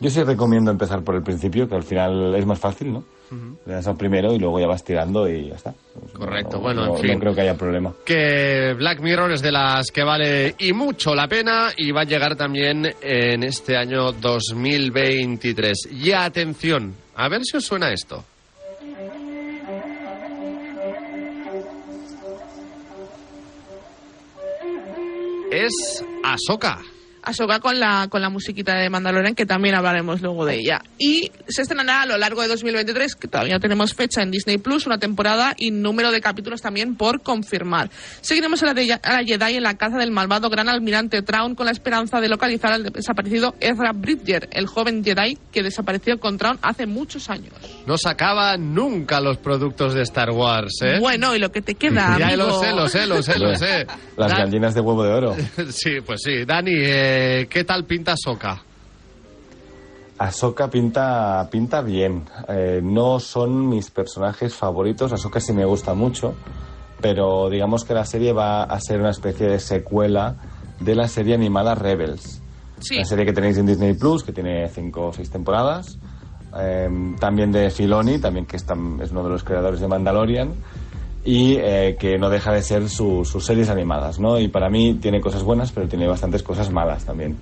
Yo sí recomiendo empezar por el principio, que al final es más fácil, ¿no? Le das al primero y luego ya vas tirando y ya está. Correcto, No- bueno, no, en fin. no creo que haya problema. que Black Mirror es de las que vale y mucho la pena y va a llegar también en este año 2023. Y atención, a ver si os suena esto. Es Ahsoka. Ahsoka con la, con la musiquita de Mandalorian, que también hablaremos luego de ella. Y se estrenará a lo largo de 2023, que todavía no tenemos fecha en Disney Plus, una temporada y número de capítulos también por confirmar. Seguiremos a la, de- a la Jedi en la caza del malvado gran almirante Traun con la esperanza de localizar al desaparecido Ezra Bridger, el joven Jedi que desapareció con Traun hace muchos años. No sacaban nunca los productos de Star Wars, ¿eh? Bueno, y lo que te queda, ya amigo. lo sé, lo sé, lo sé, lo sé. Las Dan- gallinas de huevo de oro. Sí, pues sí. Dani, eh, ¿qué tal pinta Soca? Ahsoka pinta, pinta bien. Eh, no son mis personajes favoritos. Ahsoka sí me gusta mucho. Pero digamos que la serie va a ser una especie de secuela de la serie animada Rebels. Sí. La serie que tenéis en Disney Plus, que tiene cinco o seis temporadas. Eh, también de Filoni, también que es, es uno de los creadores de Mandalorian. Y eh, que no deja de ser su- sus series animadas, ¿no? Y para mí tiene cosas buenas, pero tiene bastantes cosas malas también.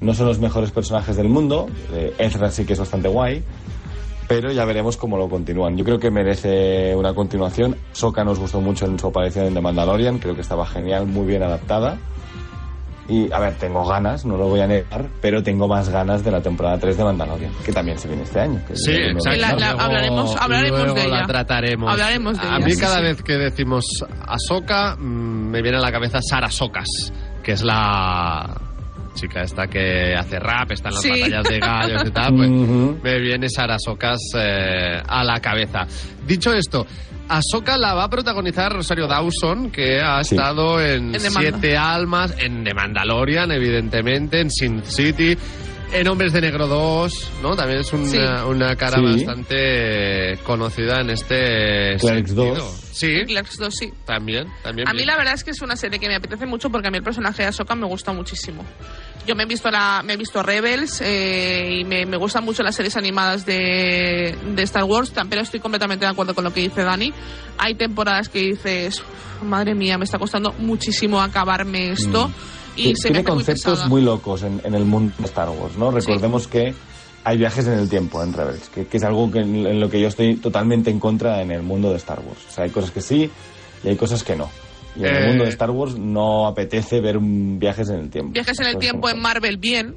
No son los mejores personajes del mundo. eh, Ezra sí que es bastante guay. Pero ya veremos cómo lo continúan. Yo creo que merece una continuación. Soka nos gustó mucho en su aparición en The Mandalorian. Creo que estaba genial, muy bien adaptada. Y, a ver, tengo ganas, no lo voy a negar, pero tengo más ganas de la temporada 3 de Mandalorian, que también se viene este año. que Sí, es el exacto. La- la- Luego- hablaremos- hablaremos luego de ella. la trataremos. Hablaremos de A ella, mí sí, cada sí. vez que decimos Ahsoka mm, me viene a la cabeza Sara Socas, que es la chica esta que hace rap, está en las Sí. batallas de gallos y tal, pues me viene Sara Socas eh, a la cabeza. Dicho esto, Ahsoka la va a protagonizar Rosario Dawson, que ha Sí. estado en, Siete Almas, en The Mandalorian, evidentemente, en Sin City, en Hombres de Negro 2, ¿no? También es una, Sí. una cara Sí. bastante conocida en este Clerks sentido. 2. Sí, Clerks 2, sí. también, también. A mí bien. la verdad es que es una serie que me apetece mucho porque a mí el personaje de Ahsoka me gusta muchísimo. Yo me he visto la, me he visto Rebels eh, y me, me gustan mucho las series animadas de, de Star Wars, pero estoy completamente de acuerdo con lo que dice Dani. Hay temporadas que dices, "Uf, madre mía, me está costando muchísimo acabarme esto. Y Ti- se me Tiene muy conceptos muy, locos en, en el mundo de Star Wars, ¿no? Recordemos que hay viajes en el tiempo en Rebels, que, que es algo que, en, en lo que yo estoy totalmente en contra en el mundo de Star Wars. O sea, hay cosas que sí y hay cosas que no. Y en Eh, el mundo de Star Wars no apetece ver un- viajes en el tiempo. Viajes en el tiempo en Marvel bien,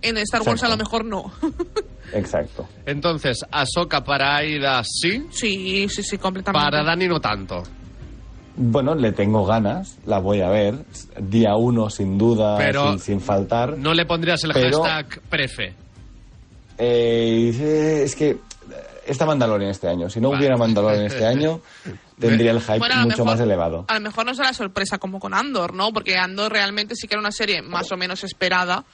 en Star Wars a lo mejor no. Exacto. Entonces, Ahsoka para Aida sí, sí, sí, sí, completamente. para Dani no tanto. Bueno, le tengo ganas, la voy a ver. Día uno, sin duda, Pero sin, sin faltar. No le pondrías el Pero- hashtag prefe. Eh, eh, es que está Mandalorian este año. Si no hubiera Mandalorian este año, tendría el hype Bueno, a lo mucho mejor- más elevado. A lo mejor no será sorpresa como con Andor, ¿no? Porque Andor realmente sí que era una serie más o menos esperada,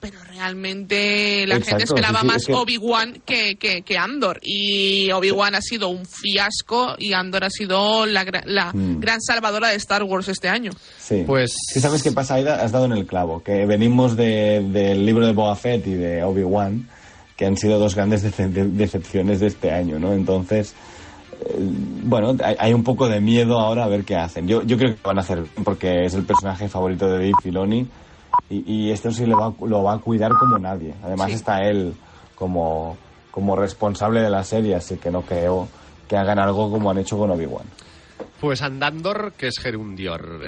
pero realmente la gente Exacto, esperaba sí, sí, más es que- Obi-Wan que, que, que Andor. Y Obi-Wan ha sido un fiasco y Andor ha sido la, la Mm. gran salvadora de Star Wars este año. Sí. Pues- Sí, ¿Sabes qué pasa, Aida? Has dado en el clavo. Que venimos de- del libro de Boba Fett y de Obi-Wan, que han sido dos grandes dece- de- decepciones de este año, ¿no? Entonces, eh, bueno, hay, hay un poco de miedo ahora a ver qué hacen. Yo, yo creo que van a hacer porque es el personaje favorito de Dave Filoni y, y esto sí le va, lo va a cuidar como nadie. Además Sí. está él como, como responsable de la serie, así que no creo que hagan algo como han hecho con Obi-Wan. Pues Andandor, que es Gerundior.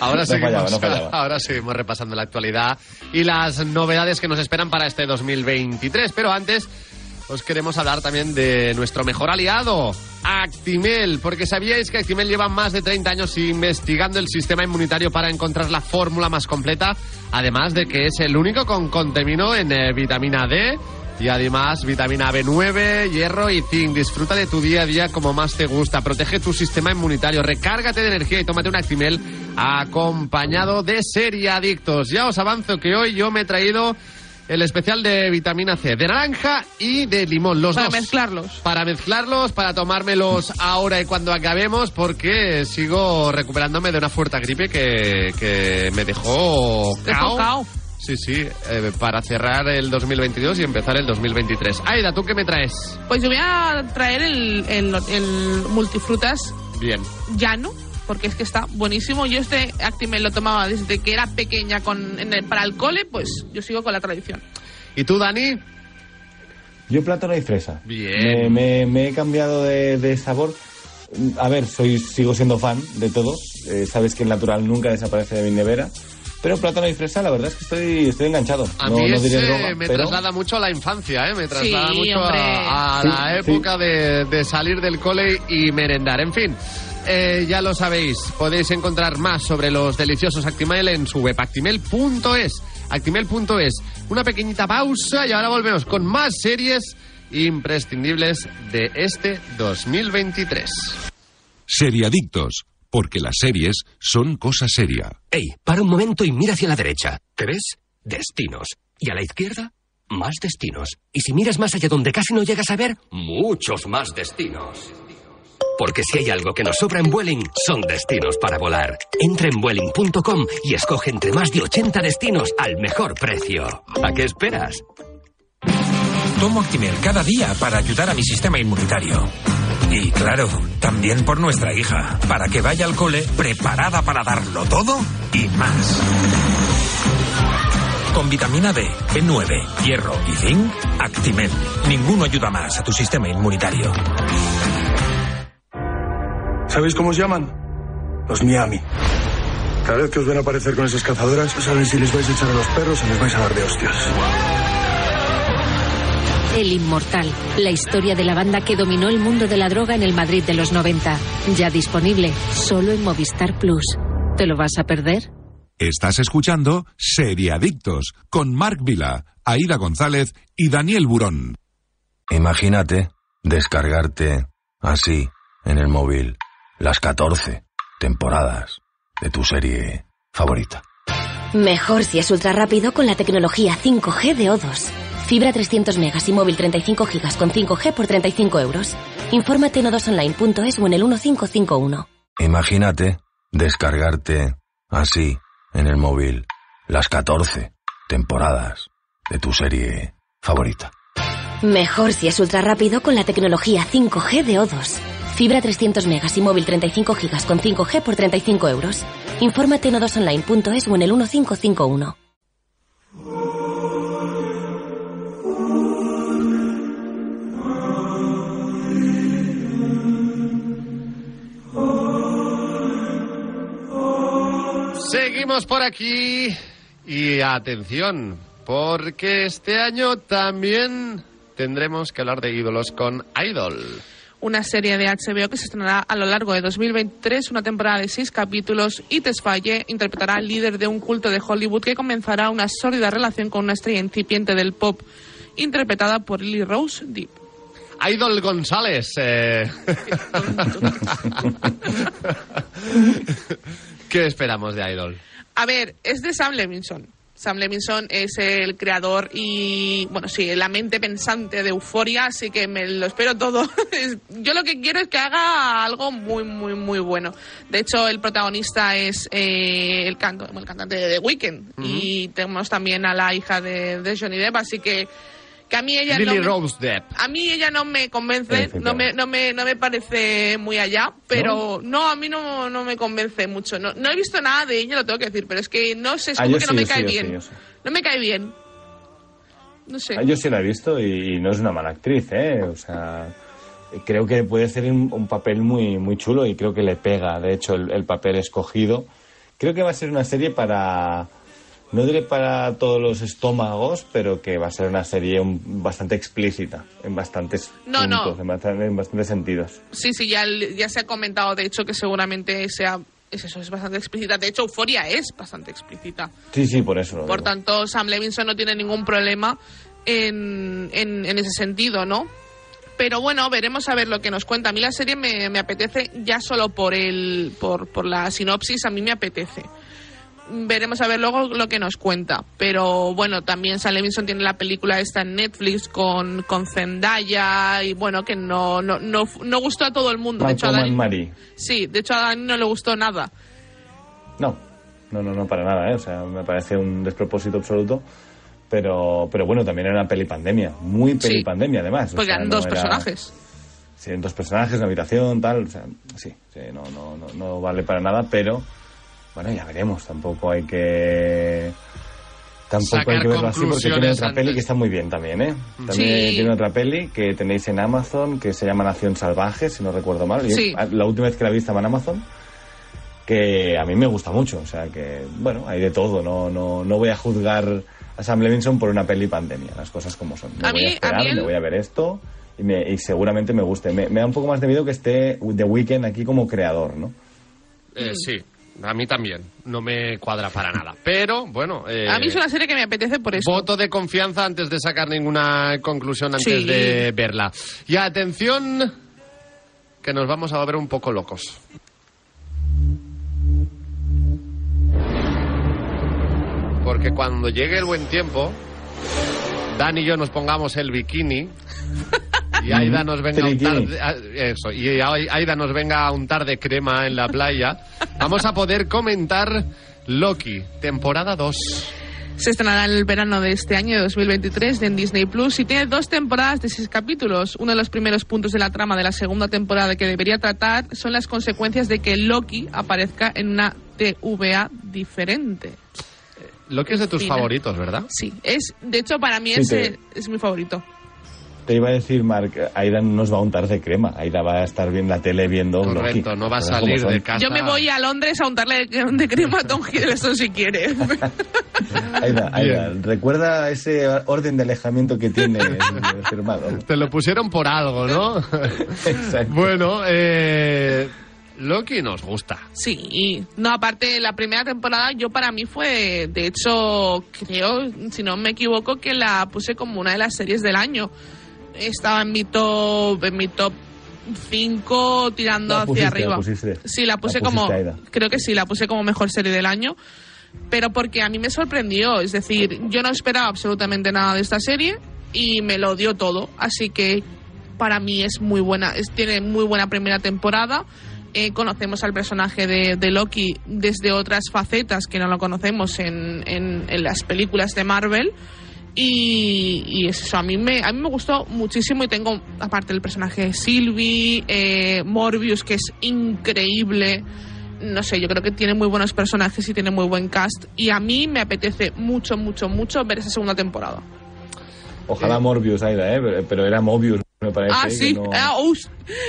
ahora, No seguimos, fallaba, no fallaba. ahora seguimos repasando la actualidad y las novedades que nos esperan para este 2023. Pero antes os queremos hablar también de nuestro mejor aliado, Actimel, porque sabíais que Actimel lleva más de 30 años investigando el sistema inmunitario para encontrar la fórmula más completa, además de que es el único con contenido en eh, vitamina D y además vitamina B9, hierro y zinc. Disfruta de tu día a día como más te gusta. Protege tu sistema inmunitario. Recárgate de energía y tómate un Actimel acompañado de seriadictos. Ya os avanzo que hoy yo me he traído el especial de vitamina C, de naranja y de limón, los Para dos. mezclarlos. Para mezclarlos, para tomármelos ahora y cuando acabemos, porque sigo recuperándome de una fuerte gripe que, que me dejó cao. Sí, sí, eh, para cerrar el 2022 y empezar el 2023. Aida, ¿tú qué me traes? Pues yo voy a traer el, el, el multifrutas Bien. llano, porque es que está buenísimo. Yo este Actimel lo tomaba desde que era pequeña con, en el- para el cole, pues yo sigo con la tradición. ¿Y tú, Dani? Yo plátano y fresa. Bien. Me, me- me he cambiado de, de sabor. A ver, soy sigo siendo fan de todos. Eh, sabes que el natural nunca desaparece de mi nevera. Pero plátano y fresa, la verdad es que estoy, estoy enganchado. A no, mí no diré me pero traslada mucho a la infancia, ¿eh? Me traslada Sí, mucho hombre. a, a Sí, la sí. época de, de salir del cole y merendar. En fin, eh, ya lo sabéis, podéis encontrar más sobre los deliciosos Actimel en su web actimel.es. Actimel.es. Una pequeñita pausa y ahora volvemos con más series imprescindibles de este 2023. Seriadictos, porque las series son cosa seria. Ey, para un momento y mira hacia la derecha. ¿Qué ves? Destinos. Y a la izquierda, más destinos. Y si miras más allá donde casi no llegas a ver, muchos más destinos. Porque si hay algo que nos sobra en Vueling, son destinos para volar. Entra en Vueling.com y escoge entre más de 80 destinos al mejor precio. ¿A qué esperas? Tomo Actimel cada día para ayudar a mi sistema inmunitario. Y claro, también por nuestra hija, para que vaya al cole preparada para darlo todo y más. Con vitamina D, B9, hierro y zinc, Actimel. Ninguno ayuda más a tu sistema inmunitario. ¿Sabéis cómo os llaman? Los Miami. Cada vez que os ven aparecer con esas cazadoras, saben si les vais a echar a los perros o les vais a dar de hostias. El Inmortal, la historia de la banda que dominó el mundo de la droga en el Madrid de los 90. Ya disponible solo en Movistar Plus. ¿Te lo vas a perder? Estás escuchando Seriadictos con Marc Vila, Aida González y Daniel Burón. Imagínate descargarte así en el móvil las 14 temporadas de tu serie favorita. Mejor si es ultra rápido con la tecnología 5G de O2. Fibra 300 megas y móvil 35 gigas con 5G por 35 euros. Infórmate en odosonline.es o en el 1551. Imagínate descargarte así en el móvil las 14 temporadas de tu serie favorita. Mejor si es ultra rápido con la tecnología 5G de O2. Fibra 300 megas y móvil 35 gigas con 5G por 35 euros. Infórmate en odosonline.es o en el 1551. Seguimos por aquí y atención, porque este año también tendremos que hablar de ídolos con Idol. Una serie de HBO que se estrenará a lo largo de 2023, una temporada de seis capítulos, y Tesfaye interpretará al líder de un culto de Hollywood que comenzará una sórdida relación con una estrella incipiente del pop, interpretada por Lily Rose Depp. Idol González. eh. ¿Qué esperamos de Idol? A ver, es de Sam Levinson. Sam Levinson es el creador y, bueno, sí, la mente pensante de Euforia, así que me lo espero todo. Yo lo que quiero es que haga algo muy, muy, muy bueno. De hecho, el protagonista es eh, el, canto, el cantante de The Weeknd y tenemos también a la hija de, de Johnny Depp, así que Que a mí ella Lily no me, Rose Depp. a mí ella no me convence, no me, no me, no me parece muy allá, pero no, a mí no, no me convence mucho. No, no he visto nada de ella, lo tengo que decir, pero es que no sé, es Ah, como que sí, no me cae yo sí, bien. yo sí. No me cae bien. No sé. Ah, Yo sí la he visto y, y no es una mala actriz, ¿eh? O sea, creo que puede hacer un, un papel muy, muy chulo y creo que le pega, de hecho, el, el papel escogido. Creo que va a ser una serie para, no diré para todos los estómagos, pero que va a ser una serie un- bastante explícita en bastantes No, no. puntos, En, bastante- en bastantes sentidos. Sí, sí, ya, ya se ha comentado, de hecho, que seguramente sea, es eso, es bastante explícita. De hecho, Euforia es bastante explícita. Sí, sí, por eso. lo Por digo. tanto, Sam Levinson no tiene ningún problema en, en, en ese sentido, ¿no? Pero bueno, veremos a ver lo que nos cuenta. A mí la serie me, me apetece ya solo por el por, por la sinopsis, a mí me apetece. Veremos a ver luego lo que nos cuenta. Pero bueno, también Sam Levinson tiene la película esta en Netflix con, con Zendaya y bueno, que no, no, no, no gustó a todo el mundo. De hecho, a Dani, sí, de hecho a Dani no le gustó nada. No, no, no, no para nada, ¿eh? O sea, me parece un despropósito absoluto. Pero, pero bueno, también era una peli pandemia, muy peli Sí. pandemia además. o Porque sea, eran no dos era- personajes. Sí, eran dos personajes, una habitación, tal. O sea, sí, sí, no, no, no, no vale para nada, pero bueno, ya veremos. Tampoco hay que. Tampoco Sacar hay que verlo así porque tiene otra peli que está muy bien también, ¿eh? También Sí. tiene otra peli que tenéis en Amazon que se llama Nación Salvaje, si no recuerdo mal. Sí. La última vez que la vi estaba en Amazon que a mí me gusta mucho. O sea que, bueno, hay de todo. No, no, no voy a juzgar a Sam Levinson por una peli pandemia, las cosas como son. Me A voy mí- a esperar, a mí el- me voy a ver esto y, me- y seguramente me guste. Me, me da un poco más de miedo que esté The Weeknd aquí como creador, ¿no? Eh, sí, a mí también. No me cuadra para nada. Pero, bueno. eh, A mí es una serie que me apetece por eso. Voto de confianza antes de sacar ninguna conclusión antes Sí. de verla. Y atención, que nos vamos a volver un poco locos. Porque cuando llegue el buen tiempo, Dan y yo nos pongamos el bikini y Aida nos venga a untar ah, eso, y Ai- Aida nos venga a untar de crema en la playa, vamos a poder comentar Loki, temporada 2. Se estrenará en el verano de este año, de 2023, en Disney Plus y tiene dos temporadas de seis capítulos. Uno de los primeros puntos de la trama de la segunda temporada que debería tratar son las consecuencias de que Loki aparezca en una TVA diferente. Loki es de tus Fina. favoritos, ¿verdad? Sí, es, de hecho, para mí Sí, es, eh, es mi favorito. Te iba a decir, Mark, Aida no nos va a untar de crema. Aida va a estar bien la tele viendo Loki. Correcto, no va a salir de casa. Yo me voy a Londres a untarle de, de crema a Tom Hiddleston si quiere. Aida, Aida, recuerda ese orden de alejamiento que tiene firmado. Te lo pusieron por algo, ¿no? Exacto. bueno, eh, Loki nos gusta. Sí, y no, aparte, la primera temporada yo para mí fue, de hecho, creo, si no me equivoco, que la puse como una de las series del año. Estaba en mi top, en mi top 5 tirando La hacia pusiste, arriba. la pusiste. sí, la puse La como, creo que sí, la puse como mejor serie del año. Pero porque a mí me sorprendió, es decir, yo no esperaba absolutamente nada de esta serie y me lo dio todo. Así que para mí es muy buena, es, tiene muy buena primera temporada. Eh, conocemos al personaje de, de Loki desde otras facetas que no lo conocemos en, en- en las películas de Marvel. Y, y es eso, a mí, me, a mí me gustó muchísimo y tengo, aparte del personaje de Sylvie, eh, Morbius, que es increíble. No sé, yo creo que tiene muy buenos personajes y tiene muy buen cast. Y a mí me apetece mucho, mucho, mucho ver esa segunda temporada. Ojalá Morbius, Aida, ¿eh? pero, pero era Mobius, me parece. ah, que sí, no- ah,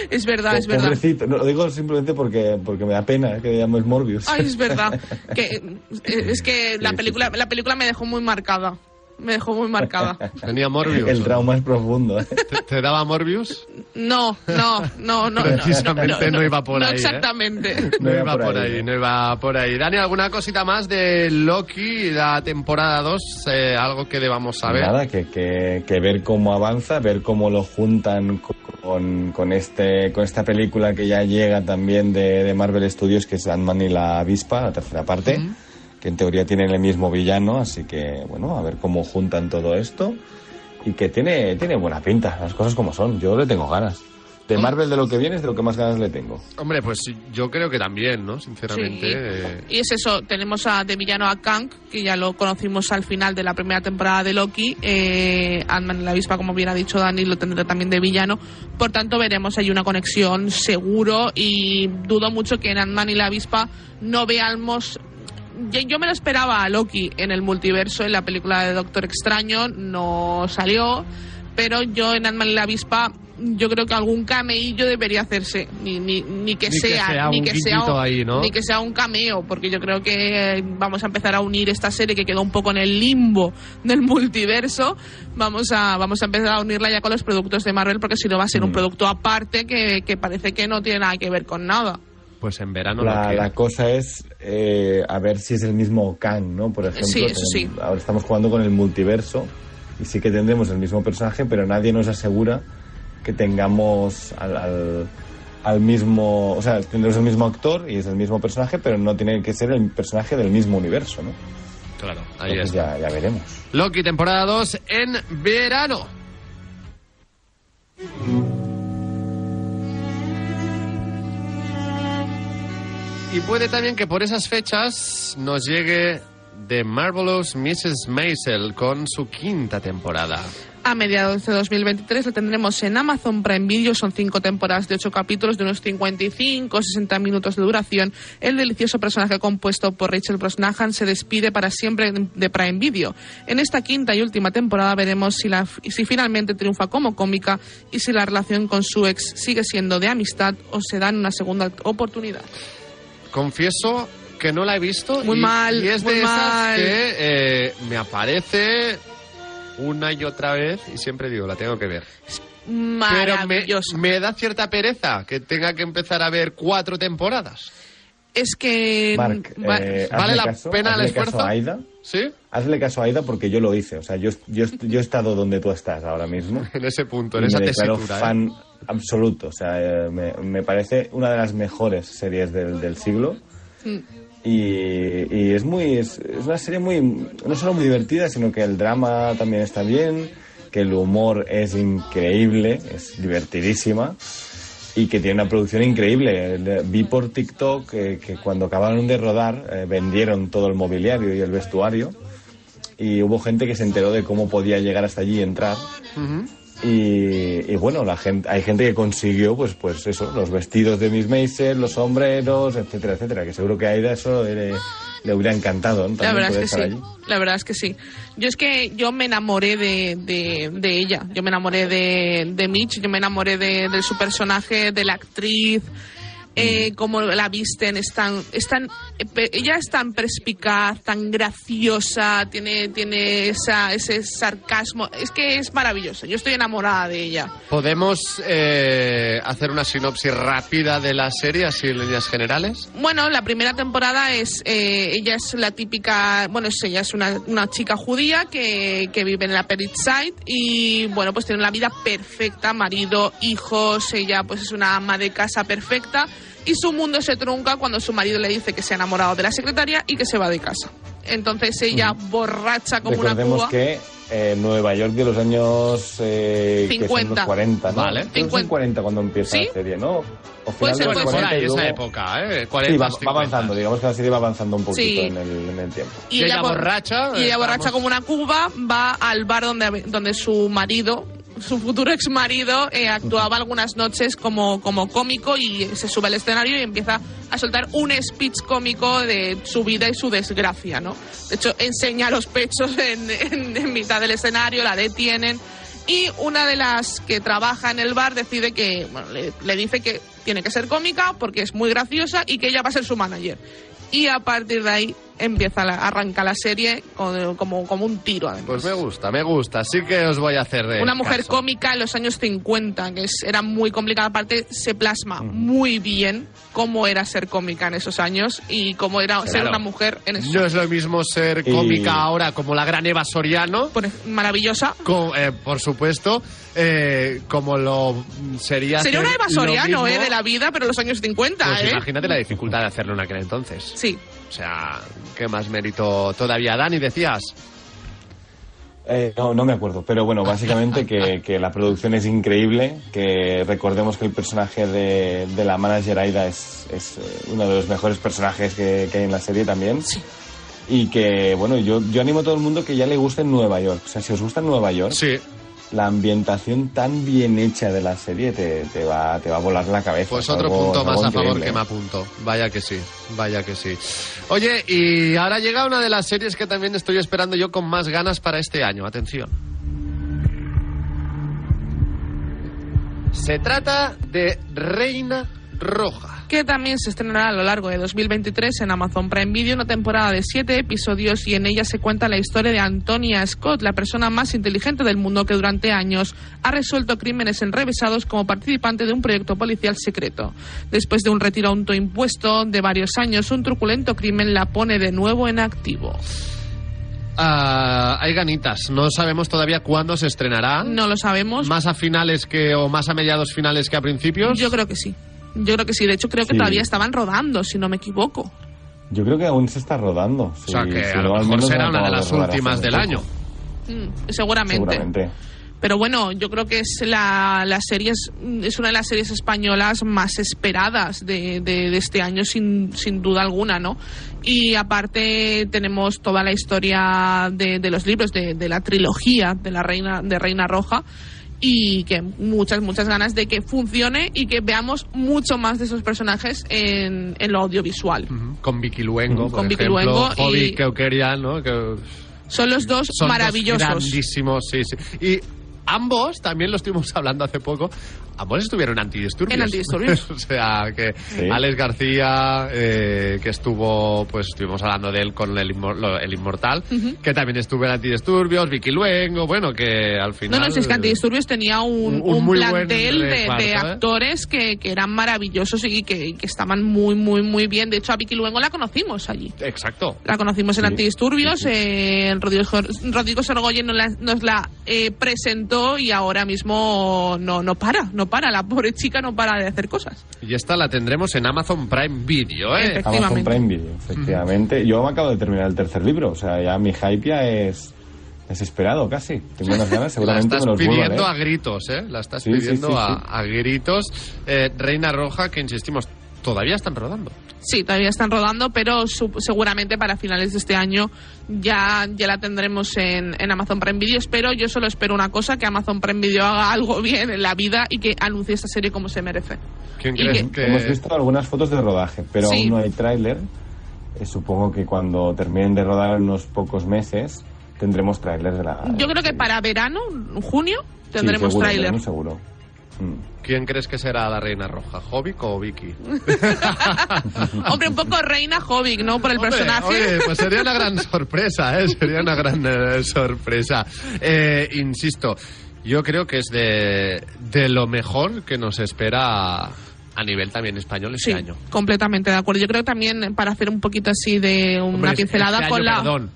es verdad, es verdad. Pobrecito, no, lo digo simplemente porque, porque me da pena que llames Morbius. Ay, es verdad. Que, eh, es que la Sí, sí, película, la película me dejó muy marcada. Me dejó muy marcada. Tenía Morbius. El trauma es profundo. ¿eh? ¿Te, te daba Morbius? No, no, no, no. Precisamente no iba por no ahí, ¿eh? exactamente. No, No iba por ahí, ¿eh? no iba por ahí. Dani, ¿alguna cosita más de Loki, la temporada 2? Eh, algo que debamos saber. Nada, que, que, que ver cómo avanza, ver cómo lo juntan con, con, este, con esta película que ya llega también de, de Marvel Studios, que es Ant-Man y la avispa, la tercera parte, que en teoría tienen el mismo villano, así que, bueno, a ver cómo juntan todo esto. Y que tiene, tiene buena pinta, las cosas como son. Yo le tengo ganas. De Marvel, de lo que viene, es de lo que más ganas le tengo. Hombre, pues yo creo que también, ¿no? Sinceramente. Sí. eh, Y es eso, tenemos a, de villano a Kang, que ya lo conocimos al final de la primera temporada de Loki. Eh, Ant-Man y la avispa, como bien ha dicho Dani, lo tendrá también de villano. Por tanto, veremos ahí una conexión seguro y dudo mucho que en Ant-Man y la avispa no veamos... Yo, yo me lo esperaba a Loki en el multiverso, en la película de Doctor Extraño, no salió, pero yo en Ant-Man y la avispa yo creo que algún cameillo debería hacerse ni, ni, ni que Ni que sea, ni un que sea un- ahí, ¿no? ni que sea un cameo porque yo creo que eh, vamos a empezar a unir esta serie que quedó un poco en el limbo del multiverso vamos a vamos a empezar a unirla ya con los productos de Marvel porque si no va a ser Mm. un producto aparte que, que parece que no tiene nada que ver con nada Pues en verano la, cosa es eh, a ver si es el mismo Kang, ¿no? Por ejemplo, Sí, eso sí. ahora estamos jugando con el multiverso y sí que tendremos el mismo personaje, pero nadie nos asegura que tengamos al, al, al mismo, o sea, tendremos el mismo actor y es el mismo personaje, pero no tiene que ser el personaje del mismo universo, ¿no? Claro, ahí Entonces está. ya, ya veremos. Loki temporada 2 en verano. Y puede también que por esas fechas nos llegue The Marvelous Mrs. Maisel con su quinta temporada. a mediados de 2023 la tendremos en Amazon Prime Video. Son cinco temporadas de ocho capítulos de unos 55 60 minutos de duración. El delicioso personaje compuesto por Rachel Brosnahan se despide para siempre de Prime Video. En esta quinta y última temporada veremos si finalmente triunfa como cómica y si la relación con su ex sigue siendo de amistad o se dan una segunda oportunidad. Confieso que no la he visto. Muy y, mal, y es muy de esas mal. que eh, me aparece una y otra vez y siempre digo, la tengo que ver. Pero me, Maravilloso. me da cierta pereza que tenga que empezar a ver cuatro temporadas. Es que... Va- eh, ¿Vale la caso- pena el hazle caso esfuerzo? a Aida. ¿Sí? Hazle caso a Aida porque yo lo hice. O sea, yo, yo, yo he estado donde tú estás ahora mismo. En ese punto, en y esa me tesitura. ¿eh? Absoluto. O sea, eh, me, me parece una de las mejores series del, del siglo. Mm. Y, y es muy es, es una serie muy no solo muy divertida sino que el drama también está bien que el humor es increíble es divertidísima y que tiene una producción increíble Le- vi por TikTok que, que cuando acabaron de rodar eh, vendieron todo el mobiliario y el vestuario y hubo gente que se enteró de cómo podía llegar hasta allí y entrar Ujú. Y, y bueno, la gente, hay gente que consiguió, pues, pues eso, los vestidos de Miss Maisel, los sombreros, etcétera, etcétera. Que seguro que a Aida eso le, le hubiera encantado, ¿no? La verdad es que sí. allí. La verdad es que sí. Yo es que yo me enamoré de, de, de ella. Yo me enamoré de, de Mitch. Yo me enamoré de, de su personaje, de la actriz. Eh, como la visten, es tan, es tan- eh, ella es tan perspicaz, tan graciosa, tiene, tiene esa, ese sarcasmo, es que es maravillosa, yo estoy enamorada de ella. ¿Podemos eh, hacer una sinopsis rápida de la serie, así en líneas generales? Bueno, la primera temporada es, eh, ella es la típica, bueno, es, ella es una, una chica judía que, que vive en la Upper East Side y, bueno, pues tiene una vida perfecta, marido, hijos, ella pues es una ama de casa perfecta y su mundo se trunca cuando su marido le dice que se ha enamorado de la secretaria y que se va de casa. Entonces ella, borracha como una Recordemos cuba... que eh, Nueva York de los años eh, que son 50. los 40, ¿no? Vale. Creo que son 40 cuando empieza ¿Sí? la serie, ¿no? O Puede ser, de los puede Por 40 ahí, y esa luego- época, ¿eh? Sí, 40, va, va avanzando, digamos que la serie va avanzando un poquito Sí. en, el, en el tiempo. Y ella bor- borracha, Y ella borracha como una cuba va al bar donde, donde su marido, su futuro ex marido, actuaba algunas noches como, como cómico y se sube al escenario y empieza a soltar un speech cómico de su vida y su desgracia, ¿no? De hecho, enseña los pechos en, en- en mitad del escenario, la detienen. Y una de las que trabaja en el bar decide que, bueno, le, le dice que tiene que ser cómica porque es muy graciosa y que ella va a ser su manager. Y a partir de ahí empieza la, arranca la serie con- como, como un tiro además. Pues me gusta, me gusta. Así que os voy a hacer eh, Una mujer caso. cómica en los años 50, que es- era muy complicada. Aparte, se plasma muy bien cómo era ser cómica en esos años y cómo era ser una mujer en esos No es lo mismo ser Y- cómica ahora como la gran Eva Soriano, Por ej- Maravillosa. eh, por supuesto, eh, como lo sería... Sería una Eva Soriano, mismo. eh, de la vida, pero en los años 50, Pues eh. imagínate la dificultad de hacerlo en aquel entonces. Sí. O sea, qué más mérito todavía. Dani, decías. Eh, no, no me acuerdo, pero bueno, básicamente que, que la producción es increíble, que recordemos que el personaje de, de la manager Aida es, es eh, uno de los mejores personajes que, que hay en la serie también. Y que, bueno, yo, yo animo a todo el mundo que ya le guste Nueva York. O sea, si os gusta Nueva York, la ambientación tan bien hecha de la serie te, te va, te va a volar la cabeza. Pues Es otro algo- punto más a favor que me apunto. Vaya que sí, vaya que sí. Oye, y ahora llega una de las series que también estoy esperando yo con más ganas para este año. Atención. Se trata de Reina Roja. Que también se estrenará a lo largo de 2023 en Amazon Prime Video, una temporada de siete episodios y en ella se cuenta la historia de Antonia Scott, la persona más inteligente del mundo que durante años ha resuelto crímenes enrevesados como participante de un proyecto policial secreto. Después de un retiro autoimpuesto de varios años, un truculento crimen la pone de nuevo en activo. Ah, hay ganitas. No sabemos todavía cuándo se estrenará. No lo sabemos. Más a finales que o más a mediados finales que a principios. Yo creo que sí. Yo creo que sí. De hecho, creo que Sí. todavía estaban rodando, si no me equivoco. Yo creo que aún se está rodando. O sea que si a lo al mejor menos será una de las últimas del poco. año. Mm, seguramente. Seguramente. Pero bueno, yo creo que es la, la serie es, es una de las series españolas más esperadas de, de- de este año, sin, sin duda alguna, ¿no? Y aparte tenemos toda la historia de, de los libros, de, de la trilogía de la Reina, de Reina Roja, y que muchas, muchas ganas de que funcione y que veamos mucho más de esos personajes en, en lo audiovisual. Con Vicky Luengo, por Con Vicky ejemplo. Luengo y- Hobby Keukerian, ¿no? Que Son los dos son dos maravillosos. grandísimos, sí, sí. Y ambos, también lo estuvimos hablando hace poco, ambos estuvieron en antidisturbios. En antidisturbios. o sea, que Alex García, eh, que estuvo, pues estuvimos hablando de él con el, Inmor- lo- el Inmortal, que también estuvo en antidisturbios, Vicky Luengo, bueno, que al No, final... no, si es que Antidisturbios tenía un, un- buen plantel de, ¿eh? actores que, que eran maravillosos y que, que estaban muy, muy, muy bien. De hecho, a Vicky Luengo la conocimos allí. Exacto. La conocimos en Sí, Antidisturbios. eh, Rodrigo, Rodrigo Sorgoyen nos la, nos la, eh, presentó y ahora mismo no, no para, no para. La pobre chica no para de hacer cosas. Y esta la tendremos en Amazon Prime Video, ¿eh? Amazon Prime Video, efectivamente. Yo me acabo de terminar el tercer libro, o sea, ya mi hype ya es desesperado casi. Tengo unas ganas, La seguramente estás me los pidiendo a, gritos, ¿eh? La estás Sí, sí, pidiendo sí, a, sí. a gritos. Eh, Reina Roja, que insistimos, todavía están rodando. Sí, todavía están rodando, pero su- seguramente para finales de este año ya, ya la tendremos en, en Amazon Prime Video. Espero, yo solo espero una cosa, que Amazon Prime Video haga algo bien en la vida y que anuncie esta serie como se merece. ¿Quién crees que- que...? Hemos visto algunas fotos de rodaje, pero Sí. aún no hay tráiler. Eh, supongo que cuando terminen de rodar en unos pocos meses tendremos tráiler de la... Yo creo que para verano, junio, tendremos sí, seguro, tráiler. verano seguro. Mm. ¿Quién crees que será la Reina Roja? ¿Jovic o Vicky? Hombre, un poco reina Hobbit, ¿no? Por el Hombre, personaje. oye, pues sería una gran sorpresa, ¿eh? Sería una gran eh, sorpresa. Eh, insisto, yo creo que es de, de lo mejor que nos espera a nivel también español este Sí, año. completamente de acuerdo. Yo creo también para hacer un poquito así de una Hombre, pincelada este con año, la Perdón,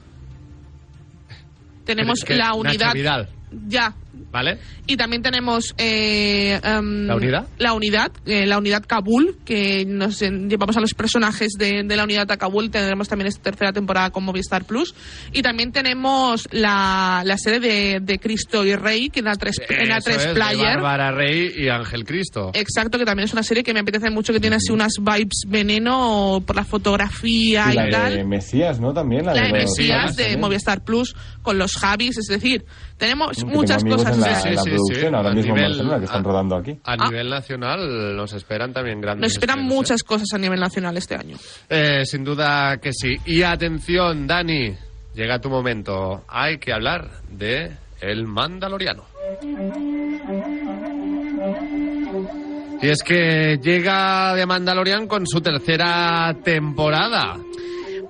tenemos es que la Nacho unidad Vidal, ya ¿vale? y también tenemos eh, em, ¿La unidad? la unidad eh, la unidad Kabul que nos en- llevamos a los personajes de, de la unidad a Kabul tendremos también esta tercera temporada con Movistar Plus y también tenemos la, la serie de, de Cristo y Rey que en la 3 en la Eso 3 es, de Player Bárbara Rey y Ángel Cristo. Exacto, que también es una serie que me apetece mucho, que tiene así unas vibes veneno por la fotografía Y y, la tal. de Mesías, ¿no? También la, la de Mesías de. Movistar Plus con los Javis, es decir, tenemos muchas cosas. en la, Sí, en la sí, producción sí. ahora A mismo nivel- en Barcelona que están a- rodando aquí. A nivel nacional nos esperan también grandes Nos esperan estrenos, ¿eh? muchas cosas a nivel nacional este año. Eh, sin duda que sí. Y atención, Dani, llega tu momento. Hay que hablar de El Mandaloriano. Y es que llega de Mandalorian con su tercera temporada.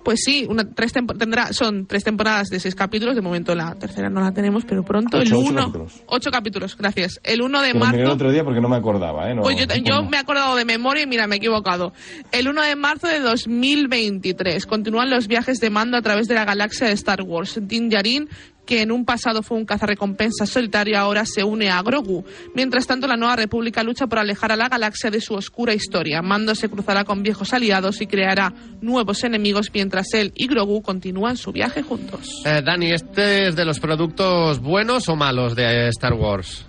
Pues sí, una, tres tempo- tendrá, son tres temporadas de seis capítulos. De momento la tercera no la tenemos, pero pronto el Ocho, capítulos. Ocho capítulos, gracias. El 1 de Que lo miré el marzo. otro día porque no me acordaba, ¿eh? No- Pues yo, yo me he acordado de memoria y mira, me he equivocado. El 1 de marzo de 2023 continúan los viajes de mando a través de la galaxia de Star Wars. Din Djarin, que en un pasado fue un cazarrecompensas solitario, ahora se une a Grogu. Mientras tanto, la Nueva República lucha por alejar a la galaxia de su oscura historia. Mando se cruzará con viejos aliados y creará nuevos enemigos mientras él y Grogu continúan su viaje juntos. Eh, Dani, ¿este es de los productos buenos o malos de Star Wars?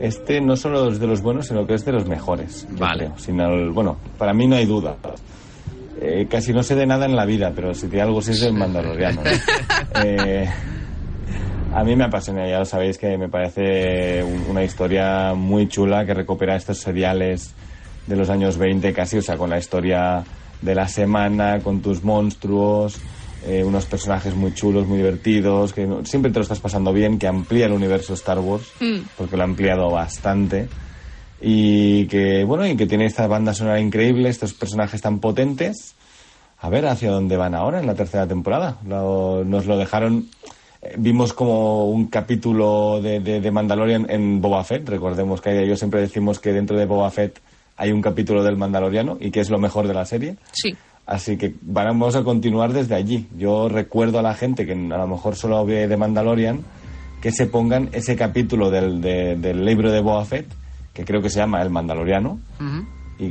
Este no solo es de los buenos, sino que es de los mejores. Vale. creo. Sin el- bueno, para mí no hay duda. Eh, casi no sé de nada en la vida, pero si tiene algo sí es del Mandaloriano. ¿no? Eh, a mí me apasiona, ya lo sabéis que me parece un- una historia muy chula que recupera estos seriales de los años 20 casi, o sea, con la historia de la semana, con tus monstruos, eh, unos personajes muy chulos, muy divertidos, que no- siempre te lo estás pasando bien, que amplía el universo Star Wars Mm. porque lo ha ampliado bastante. Y que bueno y que tiene esta banda sonora increíble estos personajes tan potentes. A ver hacia dónde van ahora en la tercera temporada. Lo- nos lo dejaron vimos como un capítulo de, de, de Mandalorian en Boba Fett recordemos que yo siempre decimos que dentro de Boba Fett hay un capítulo del Mandaloriano y que es lo mejor de la serie Sí. Así que vamos a continuar desde allí. Yo recuerdo a la gente que a lo mejor solo ve de Mandalorian que se pongan ese capítulo del, de- del libro de Boba Fett, que creo que se llama El Mandaloriano, y,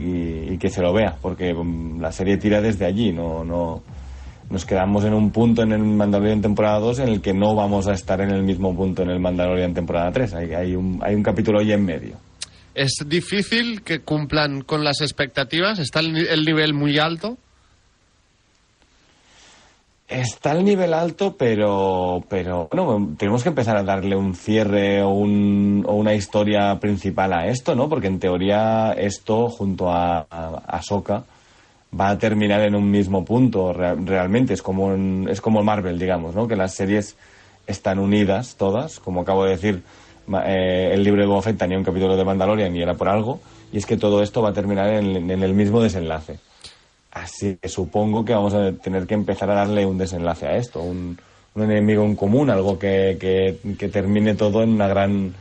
y que se lo vea, porque mm, la serie tira desde allí. No, no, nos quedamos en un punto en el Mandalorian temporada 2 en el que no vamos a estar en el mismo punto en el Mandalorian temporada 3. Hay, hay, un, hay un capítulo ahí en medio. ¿Es difícil que cumplan con las expectativas? ¿Está el, ni- el nivel muy alto? Está al nivel alto, pero, pero bueno, tenemos que empezar a darle un cierre o, un- o una historia principal a esto, ¿no? Porque en teoría esto, junto a, a, a Ahsoka, va a terminar en un mismo punto re- realmente. Es como, en- es como Marvel, digamos, ¿no? Que las series están unidas todas. Como acabo de decir, eh, el libro de Boba tenía un capítulo de Mandalorian y era por algo. Y es que todo esto va a terminar en, en el mismo desenlace. Así que supongo que vamos a tener que empezar a darle un desenlace a esto, un, un enemigo en común, algo que, que, que termine todo en una gran,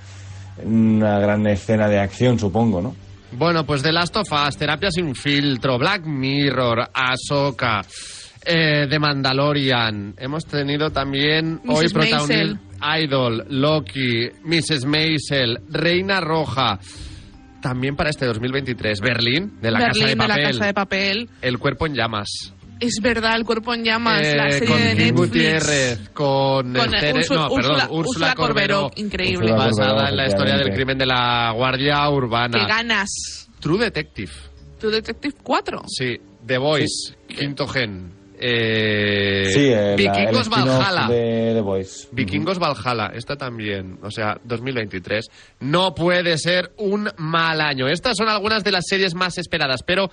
en una gran escena de acción, supongo, ¿no? Bueno, pues The Last of Us, Terapia sin filtro, Black Mirror, Ahsoka, eh, The Mandalorian. Hemos tenido también Mrs. hoy protagonista. Idol, Loki, Mrs. Maisel, Reina Roja. También para este 2023, Berlín, de la Berlín Casa de de la. Casa de Papel. El cuerpo en llamas. Es verdad, el cuerpo en llamas, la Eh, serie con de Netflix. Gutiérrez, con, Con, eh, Tere- Úrsula- no, perdón, Úrsula- Corberó, Corberó, increíble. Úrsula basada Corberó, en la historia del crimen de la Guardia Urbana. ¡Qué ganas! True Detective. Tu Detective 4. Sí, The Voice, quinto gen. Eh, sí, eh, la- el Vikingos spin-off Valhalla. de The Voice. Vikingos Valhalla, esta también, o sea, 2023. No puede ser un mal año. Estas son algunas de las series más esperadas, pero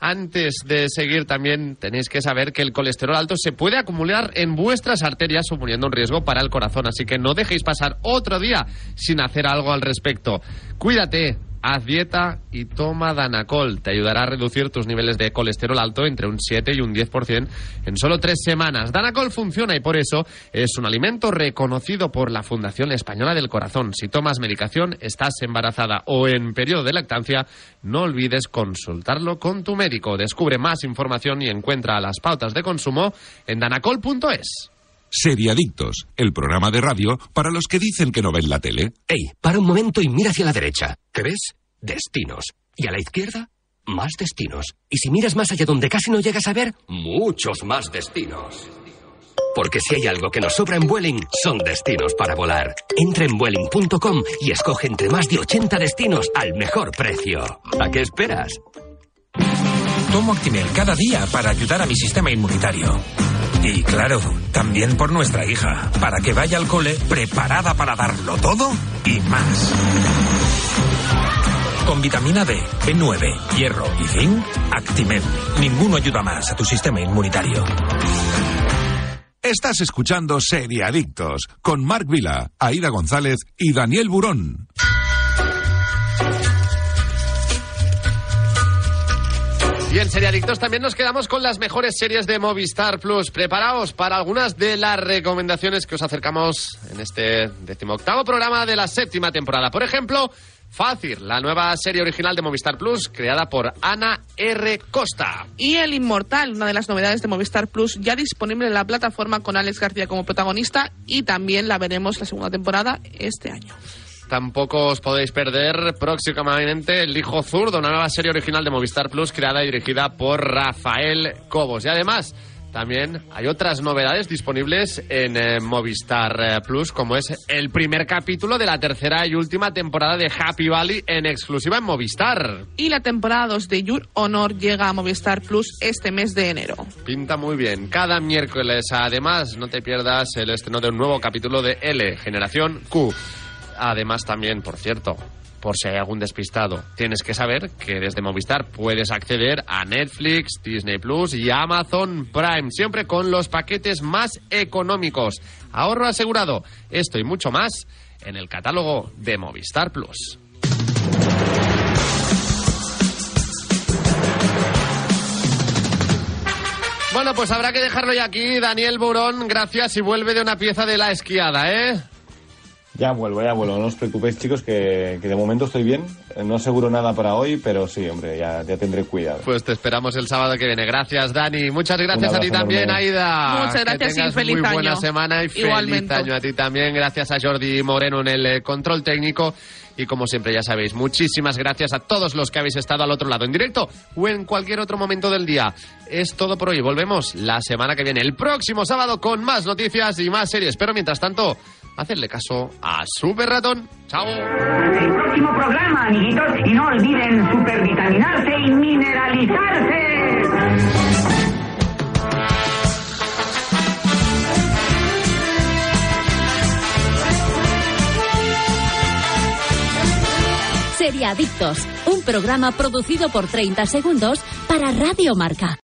antes de seguir también tenéis que saber que el colesterol alto se puede acumular en vuestras arterias suponiendo un riesgo para el corazón, así que no dejéis pasar otro día sin hacer algo al respecto. Cuídate. Haz dieta y toma Danacol. Te ayudará a reducir tus niveles de colesterol alto entre un 7 y un 10% en solo tres semanas. Danacol funciona y por eso es un alimento reconocido por la Fundación Española del Corazón. Si tomas medicación, estás embarazada o en periodo de lactancia, no olvides consultarlo con tu médico. Descubre más información y encuentra las pautas de consumo en danacol.es. Seriadictos, el programa de radio para los que dicen que no ven la tele. Ey, para un momento y mira hacia la derecha. ¿Qué ves? Destinos. Y a la izquierda, más destinos. Y si miras más allá donde casi no llegas a ver, muchos más destinos. Porque si hay algo que nos sobra en Vueling, son destinos para volar. Entra en Vueling.com y escoge entre más de 80 destinos al mejor precio. ¿A qué esperas? Tomo Actimel cada día para ayudar a mi sistema inmunitario. Y claro, también por nuestra hija, para que vaya al cole preparada para darlo todo y más. Con vitamina D, B9, hierro y zinc, Actimel. Ninguno ayuda más a tu sistema inmunitario. Estás escuchando Seriadictos con Marc Vila, Aida González y Daniel Burón. Y en Seriadictos también nos quedamos con las mejores series de Movistar Plus. Preparaos para algunas de las recomendaciones que os acercamos en este decimoctavo programa de la séptima temporada. Por ejemplo, Fácil, la nueva serie original de Movistar Plus creada por Ana R. Costa. Y El Inmortal, una de las novedades de Movistar Plus, ya disponible en la plataforma con Alex García como protagonista y también la veremos la segunda temporada este año. Tampoco os podéis perder próximamente El Hijo Zurdo, una nueva serie original de Movistar Plus creada y dirigida por Rafael Cobos. Y además, también hay otras novedades disponibles en eh, Movistar eh, Plus, como es el primer capítulo de la tercera y última temporada de Happy Valley en exclusiva en Movistar. Y la temporada 2 de Your Honor llega a Movistar Plus este mes de enero. Pinta muy bien. Cada miércoles, además, no te pierdas el estreno de un nuevo capítulo de L, Generación Q. Además, también, por cierto, por si hay algún despistado, tienes que saber que desde Movistar puedes acceder a Netflix, Disney Plus y Amazon Prime, siempre con los paquetes más económicos. Ahorro asegurado. Esto y mucho más en el catálogo de Movistar Plus. Bueno, pues habrá que dejarlo ya aquí. Daniel Burón, gracias y vuelve de una pieza de la esquiada, ¿eh? Ya vuelvo, ya vuelvo. No os preocupéis, chicos, que, que de momento estoy bien. No aseguro nada para hoy, pero sí, hombre, ya, ya tendré cuidado. Pues te esperamos el sábado que viene. Gracias, Dani. Muchas gracias a ti también, enorme. Aida. Muchas gracias que tengas y feliz muy buena año. semana y feliz Igualmente. año a ti también. Gracias a Jordi Moreno en el eh, control técnico. Y como siempre, ya sabéis, muchísimas gracias a todos los que habéis estado al otro lado, en directo o en cualquier otro momento del día. Es todo por hoy. Volvemos la semana que viene, el próximo sábado, con más noticias y más series. Pero mientras tanto, hacedle caso a Super Ratón. Chao. El próximo programa, amiguitos, y no olviden supervitaminarse y mineralizarse. Seriadictos, un programa producido por 30 segundos para Radio Marca.